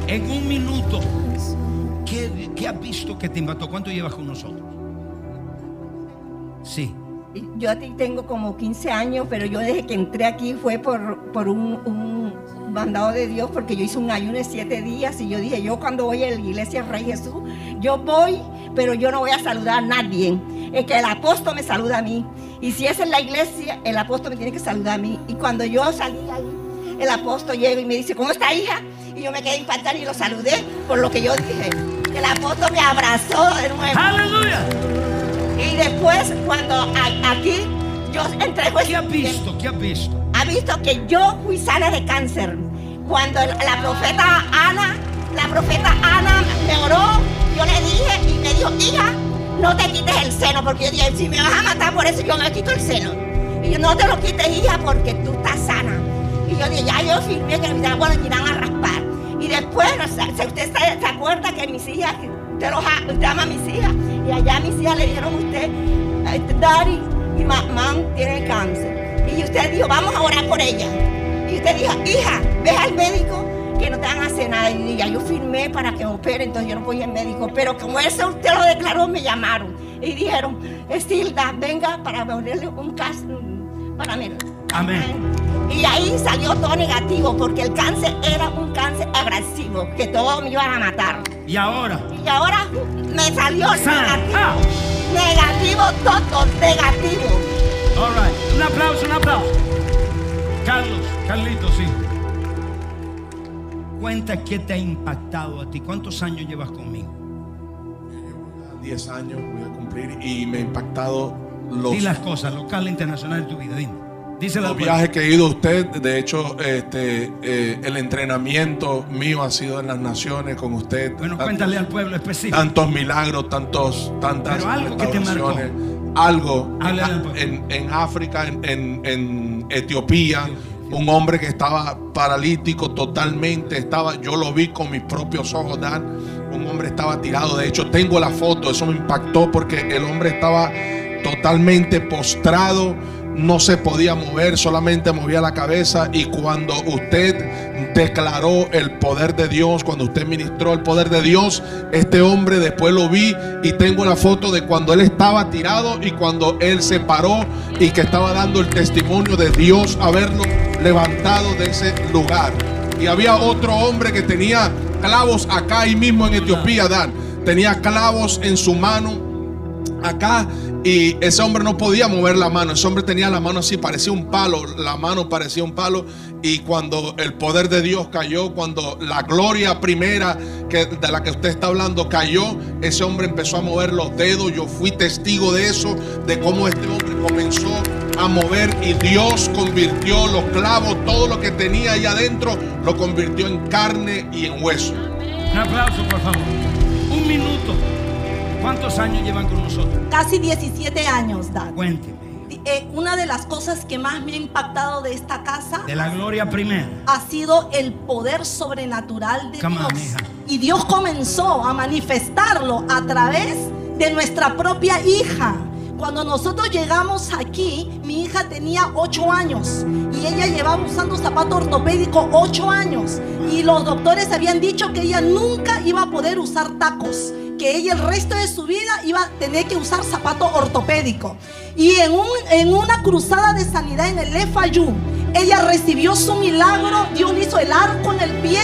En un minuto, ¿qué, qué has visto que te impactó? ¿Cuánto llevas con nosotros? Sí. Yo a ti tengo como 15 años, pero yo desde que entré aquí fue por, por un, un, mandado de Dios, porque yo hice un ayuno de siete días y yo dije, yo cuando voy a la iglesia Rey Jesús, yo voy, pero yo no voy a saludar a nadie. Es que el apóstol me saluda a mí. Y si es en la iglesia, el apóstol me tiene que saludar a mí. Y cuando yo salí ahí, el apóstol llega y me dice, ¿cómo está hija? Y yo me quedé impactada y lo saludé por lo que yo dije. El apóstol me abrazó de nuevo. Aleluya. Y después cuando aquí yo entrego... ¿Qué ha visto? ¿Qué ha visto? Ha visto que yo fui sana de cáncer. Cuando la profeta Ana, la profeta Ana me oró, yo le dije y me dijo, hija, no te quites el seno, porque yo dije, si me vas a matar por eso, yo me quito el seno. Y yo, no te lo quites, hija, porque tú estás sana. Y yo dije, ya yo firmé que me bueno, irán a raspar. Y después, usted se, acuerda que mis hijas, usted los llama a mis hijas, y allá mis hijas le dijeron a usted, Daddy y mamá tienen cáncer. Y usted dijo, vamos a orar por ella. Y usted dijo, hija, ve al médico que no te van a hacer nada. Y ya yo firmé para que opere, entonces yo no voy al médico. Pero como eso usted lo declaró, me llamaron. Y dijeron, Estilda, venga para ponerle un caso para mí. Amén. Y ahí salió todo negativo porque el cáncer era un cáncer agresivo que todos me iban a matar. ¿Y ahora? Y ahora me salió negativo. Ah. Negativo, todo negativo. All right. Un aplauso, un aplauso. Carlos, Carlitos, sí. Cuenta qué te ha impactado a ti. ¿Cuántos años llevas conmigo? 10 años voy a cumplir y me ha impactado los... Di las cosas, local e internacional de tu vida, dime. Dice los viajes que he ido usted, de hecho, este, eh, el entrenamiento mío ha sido en las naciones con usted. Bueno, cuéntale al pueblo específico. Tantos milagros, tantos, tantas Pero algo que te marcó. Algo en, en, África, en, en Etiopía, un hombre que estaba paralítico totalmente, estaba, yo lo vi con mis propios ojos, Dan, un hombre estaba tirado, de hecho tengo la foto, eso me impactó porque el hombre estaba totalmente postrado no se podía mover, solamente movía la cabeza. Y cuando usted declaró el poder de Dios, cuando usted ministró el poder de Dios, este hombre después lo vi y tengo la foto de cuando él estaba tirado y cuando él se paró y que estaba dando el testimonio de Dios haberlo levantado de ese lugar. Y había otro hombre que tenía clavos acá y mismo en Etiopía, Dan. Tenía clavos en su mano acá y ese hombre no podía mover la mano. Ese hombre tenía la mano así, parecía un palo. La mano parecía un palo. Y cuando el poder de Dios cayó, cuando la gloria primera que, de la que usted está hablando cayó, ese hombre empezó a mover los dedos. Yo fui testigo de eso, de cómo este hombre comenzó a mover y Dios convirtió los clavos, todo lo que tenía ahí adentro, lo convirtió en carne y en hueso. Un aplauso, por favor. Un minuto. ¿Cuántos años llevan con nosotros? Casi 17 años, Dad. Cuénteme. Eh, una de las cosas que más me ha impactado de esta casa de la gloria primera ha sido el poder sobrenatural de Dios. y Dios comenzó a manifestarlo a través de nuestra propia hija. Cuando nosotros llegamos aquí, mi hija tenía 8 años y ella llevaba usando zapato ortopédico 8 años. Y los doctores habían dicho que ella nunca iba a poder usar tacos que ella el resto de su vida iba a tener que usar zapato ortopédico. Y en, un, en una cruzada de sanidad en el Lefayú, ella recibió su milagro, Dios hizo el arco en el pie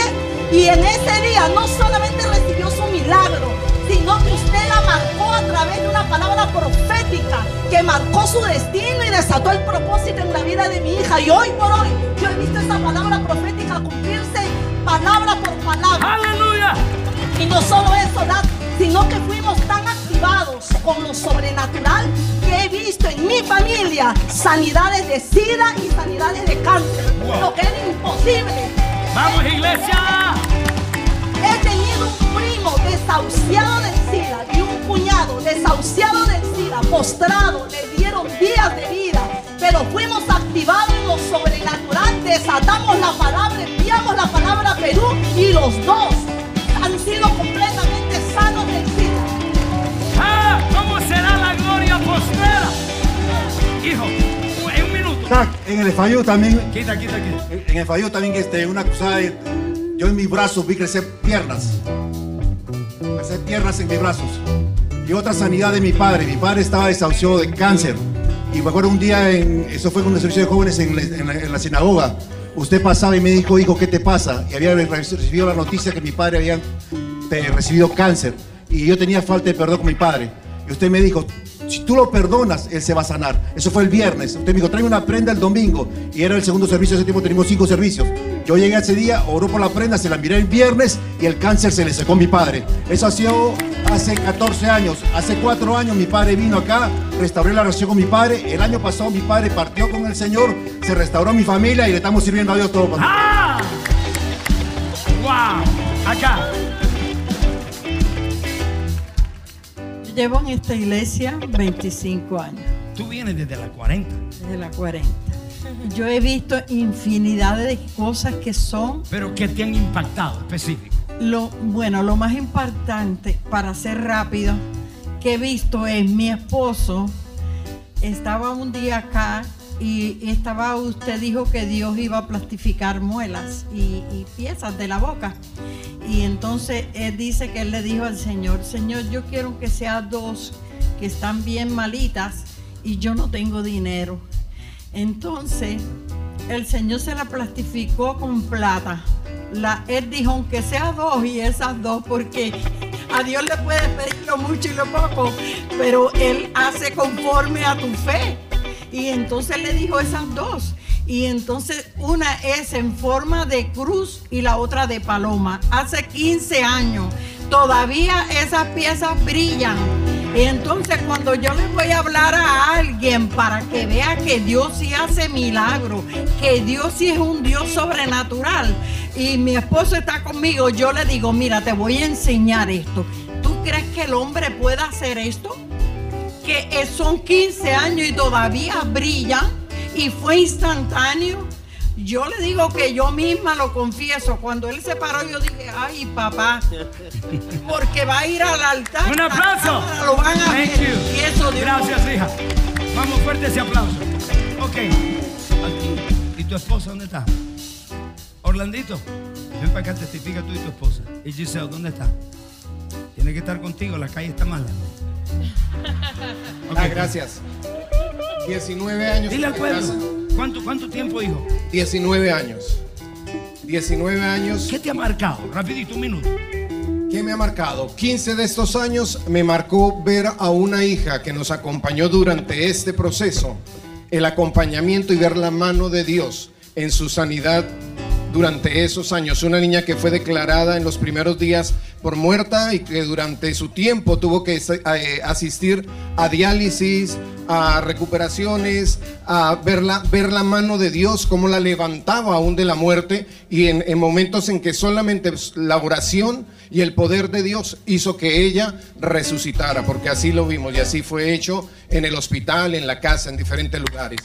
y en ese día no solamente recibió su milagro, sino que usted la marcó a través de una palabra profética que marcó su destino y desató el propósito en la vida de mi hija. Y hoy por hoy yo he visto esa palabra profética cumplirse palabra por palabra. Aleluya. Y no solo eso, sino que fuimos tan activados con lo sobrenatural que he visto en mi familia sanidades de sida y sanidades de cáncer, lo que era imposible. Vamos iglesia. He tenido un primo desahuciado del SIDA y un cuñado desahuciado del SIDA, postrado, le dieron días de vida, pero fuimos activados en lo sobrenatural, desatamos la palabra, enviamos la palabra a Perú y los dos han sido completamente sanos del SIDA. ¡Ah! ¿Cómo será la gloria postrera? Hijo, en un minuto. en el fallo también. Quita, quita, quita. En el fallo también, este, una cruzada, yo en mis brazos vi crecer piernas. Crecer piernas en mis brazos. Y otra sanidad de mi padre. Mi padre estaba desahuciado de cáncer. Y me acuerdo un día, en, eso fue con un servicio de jóvenes en, en la sinagoga usted pasaba y me dijo, hijo, ¿qué te pasa? Y había recibido la noticia que mi padre había recibido cáncer y yo tenía falta de perdón con mi padre. Y usted me dijo, si tú lo perdonas, él se va a sanar. Eso fue el viernes. Usted me dijo, trae una prenda el domingo. Y era el segundo servicio. Ese tiempo teníamos cinco servicios. Yo llegué ese día, oró por la prenda, se la miré el viernes y el cáncer se le secó a mi padre. Eso ha sido hace 14 años. Hace 4 años mi padre vino acá, restauré la relación con mi padre. El año pasado mi padre partió con el Señor, se restauró mi familia y le estamos sirviendo a Dios todo. ¡Ah! ¡Wow! Acá. Llevo en esta iglesia 25 años. Tú vienes desde la 40. Desde la 40. Yo he visto infinidad de cosas que son. Pero que te han impactado específico. Lo, bueno, lo más importante, para ser rápido, que he visto es mi esposo. Estaba un día acá y estaba, usted dijo que Dios iba a plastificar muelas y, y piezas de la boca. Y entonces él dice que él le dijo al Señor, Señor, yo quiero que sea dos que están bien malitas y yo no tengo dinero. Entonces el Señor se la plastificó con plata. La, él dijo, aunque sea dos y esas dos, porque a Dios le puedes pedir lo mucho y lo poco, pero Él hace conforme a tu fe. Y entonces le dijo esas dos. Y entonces una es en forma de cruz y la otra de paloma. Hace 15 años. Todavía esas piezas brillan. Y entonces cuando yo le voy a hablar a alguien para que vea que Dios sí hace milagros, que Dios sí es un Dios sobrenatural, y mi esposo está conmigo, yo le digo, mira, te voy a enseñar esto. ¿Tú crees que el hombre pueda hacer esto? Que son 15 años y todavía brillan y fue instantáneo. Yo le digo que yo misma lo confieso. Cuando él se paró, yo dije, ay, papá, porque va a ir al altar. Un aplauso. Lo van a Thank ver. you. Y eso Dios Gracias, hija. Vamos fuerte ese aplauso. Ok. Aquí. ¿Y tu esposa dónde está? Orlandito. Ven para acá, testifica tú y tu esposa. ¿Y Giselle dónde está? Tiene que estar contigo, la calle está mala. Ok. Ah, gracias. 19 años. Dile al pueblo. casa. ¿Cuánto, ¿Cuánto tiempo, hijo? 19 años. 19 años. ¿Qué te ha marcado? Rapidito, un minuto. ¿Qué me ha marcado? 15 de estos años me marcó ver a una hija que nos acompañó durante este proceso, el acompañamiento y ver la mano de Dios en su sanidad durante esos años. Una niña que fue declarada en los primeros días por muerta y que durante su tiempo tuvo que eh, asistir a diálisis, a recuperaciones, a ver la, ver la mano de Dios, cómo la levantaba aún de la muerte y en, en momentos en que solamente la oración y el poder de Dios hizo que ella resucitara, porque así lo vimos y así fue hecho en el hospital, en la casa, en diferentes lugares.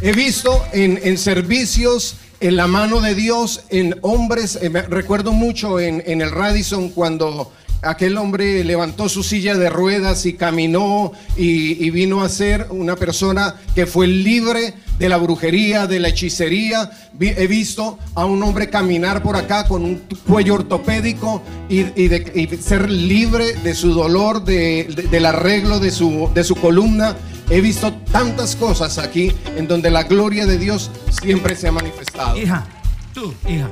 He visto en, en servicios en la mano de Dios, en hombres, eh, recuerdo mucho en, el Radisson cuando aquel hombre levantó su silla de ruedas y caminó y, vino a ser una persona que fue libre de la brujería, de la hechicería. He visto a un hombre caminar por acá con un cuello ortopédico y, de, ser libre de su dolor, de- de- del arreglo de su, de su columna. He visto tantas cosas aquí en donde la gloria de Dios siempre se ha manifestado. Hija, tú, hija.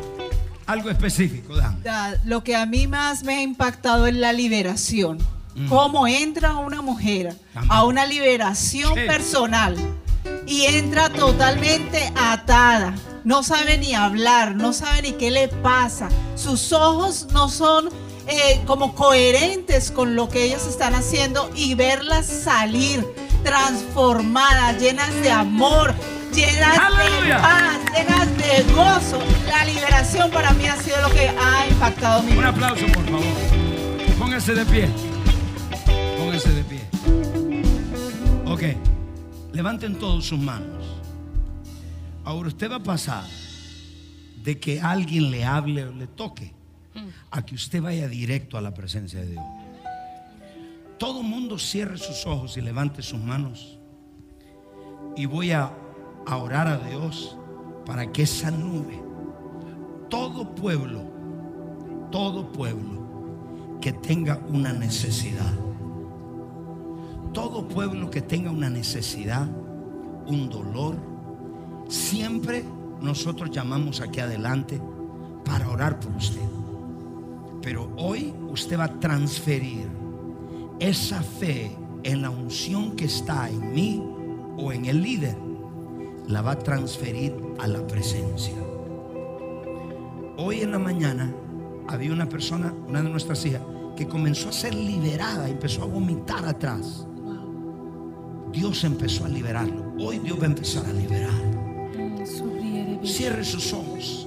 Algo específico, Dan. Da- Lo que a mí más me ha impactado es la liberación. Mm. Cómo entra una mujer a una liberación Sí. personal y entra totalmente atada. No sabe ni hablar, no sabe ni qué le pasa. Sus ojos no son eh, como coherentes con lo que ellos están haciendo y verlas salir transformadas, llenas de amor, llenas Aleluya. de paz, llenas de gozo. La liberación para mí ha sido lo que ha impactado mi Un vida. aplauso, por favor. Pónganse de pie. Pónganse de pie. Ok. Levanten todos sus manos. Ahora usted va a pasar de que alguien le hable o le toque a que usted vaya directo a la presencia de Dios. Todo mundo cierre sus ojos y levante sus manos. Y voy a, orar a Dios para que esa nube, todo pueblo, todo pueblo que tenga una necesidad, todo pueblo que tenga una necesidad, un dolor, siempre nosotros llamamos aquí adelante para orar por usted. Pero hoy usted va a transferir esa fe en la unción que está en mí o en el líder, la va a transferir a la presencia. Hoy en la mañana había una persona, una de nuestras hijas, que comenzó a ser liberada, empezó a vomitar atrás. Dios empezó a liberarlo. Hoy Dios va a empezar a liberar. Cierre sus ojos.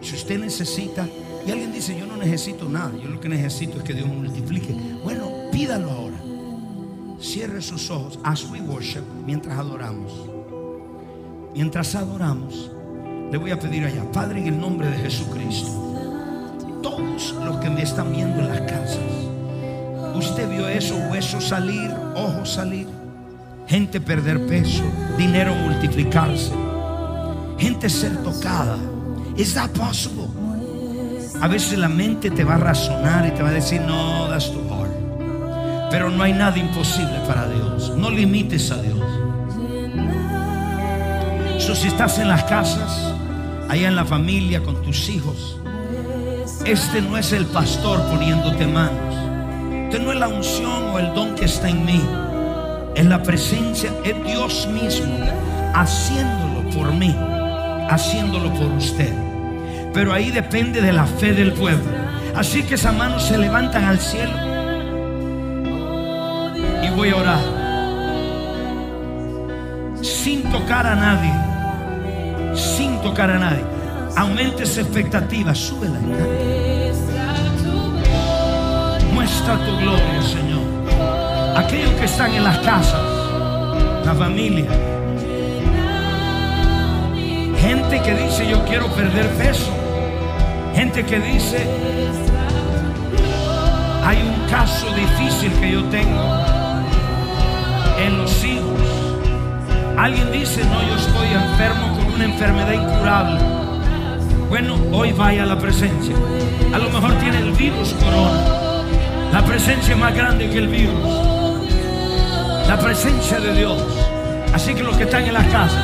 Si usted necesita, y alguien dice, yo no necesito nada, yo lo que necesito es que Dios multiplique. Bueno, pídalo ahora. Cierre sus ojos as we worship, mientras adoramos. Mientras adoramos, le voy a pedir allá, Padre, en el nombre de Jesucristo, todos los que me están viendo en las casas, usted vio eso, huesos salir, ojos salir, gente perder peso, dinero multiplicarse, gente ser tocada. ¿Es that possible? A veces la mente te va a razonar y te va a decir, no, that's too hard. Pero no hay nada imposible para Dios. No limites a Dios. Eso si estás en las casas, allá en la familia, con tus hijos, este no es el pastor poniéndote manos. Este no es la unción o el don que está en mí. Es la presencia, es Dios mismo haciéndolo por mí, haciéndolo por usted. Pero ahí depende de la fe del pueblo. Así que esas manos se levantan al cielo. Y voy a orar. Sin tocar a nadie. Sin tocar a nadie. Aumente esa expectativa. Súbela. Muestra tu gloria, Señor. Aquellos que están en las casas. La familia. Gente que dice yo quiero perder peso. Gente que dice, hay un caso difícil que yo tengo en los hijos. Alguien dice, no, yo estoy enfermo con una enfermedad incurable. Bueno, hoy vaya a la presencia. A lo mejor tiene el virus corona. La presencia es más grande que el virus. La presencia de Dios. Así que los que están en la casa,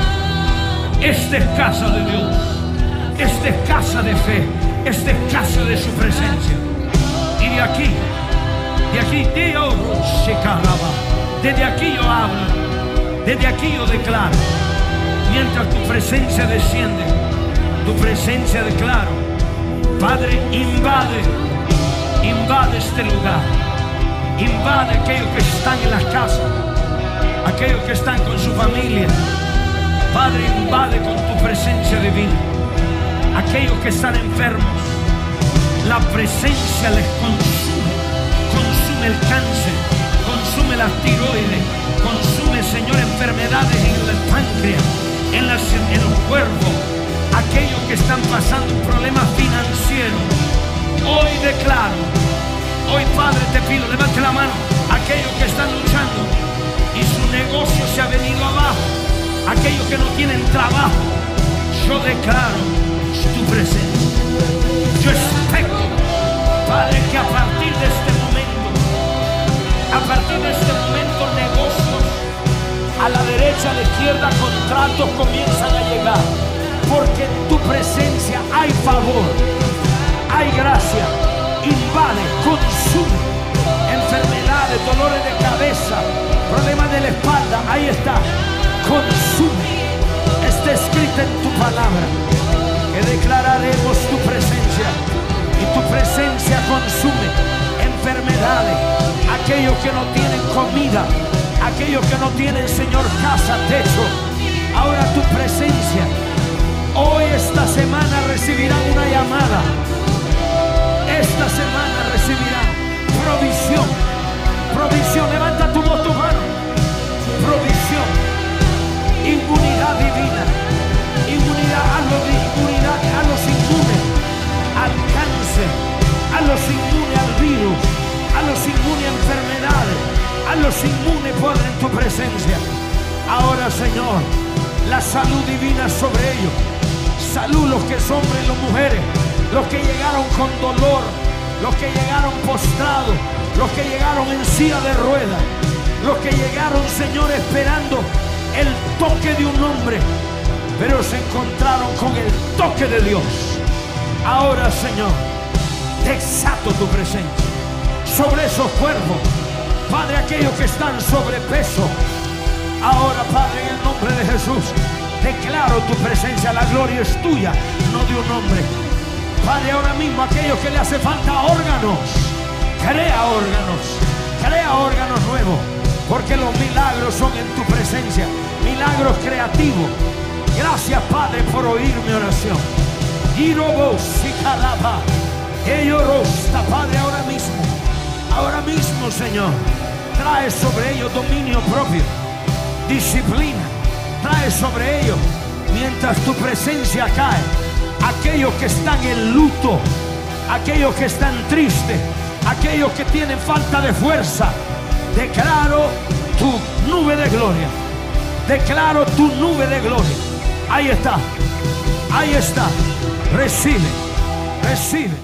esta es casa de Dios. Esta es casa de fe. Esta es casa de su presencia. Y de aquí, de aquí, Dios se Desde aquí yo hablo. Desde aquí yo declaro. Mientras tu presencia desciende, tu presencia declaro. Padre, invade, invade este lugar. Invade aquellos que están en las casas, aquellos que están con su familia. Padre, invade con tu presencia divina aquellos que están enfermos, la presencia les consume, consume el cáncer, consume la tiroides, consume, Señor, enfermedades en el páncreas, en, las, en los cuerpos, aquellos que están pasando un problema financiero. Hoy declaro, hoy Padre te pido, levante la mano, aquellos que están luchando y su negocio se ha venido abajo, aquellos que no tienen trabajo, yo declaro tu presencia. Yo espero, Padre, que a partir de este momento, a partir de este momento, negocios a la derecha, a la izquierda, contratos comienzan a llegar. Porque en tu presencia hay favor, hay gracia, invade, consume enfermedades, dolores de cabeza, problemas de la espalda. Ahí está, consume. Está escrito en tu palabra que declararemos tu presencia y tu presencia consume enfermedades, aquellos que no tienen comida, aquellos que no tienen, Señor, casa, techo. Ahora tu presencia, hoy esta semana recibirán una llamada. Esta semana recibirán provisión, provisión. Levanta tu voz, tu mano. Provisión, inmunidad divina, a los inmunes al virus, a los inmunes a enfermedades, a los inmunes, Padre, en tu presencia. Ahora, Señor, la salud divina sobre ellos. Salud los que son hombres y mujeres, los que llegaron con dolor, los que llegaron postrados, los que llegaron en silla de ruedas, los que llegaron, Señor, esperando el toque de un hombre pero se encontraron con el toque de Dios. Ahora, Señor, te exato tu presencia sobre esos cuerpos. Padre, aquellos que están sobrepeso. Ahora, Padre, en el nombre de Jesús, declaro tu presencia. La gloria es tuya, no de un hombre. Padre, ahora mismo aquellos que le hace falta órganos, crea órganos, crea órganos nuevos, porque los milagros son en tu presencia, milagros creativos, Gracias, Padre, por oír mi oración. Y calaba. Rosta, Padre, ahora mismo. Ahora mismo, Señor. Trae sobre ellos dominio propio. Disciplina. Trae sobre ellos mientras tu presencia cae, aquellos que están en luto, aquellos que están tristes, aquellos que tienen falta de fuerza, declaro tu nube de gloria. Declaro tu nube de gloria. Ahí está. Ahí está. Recibe. Recibe.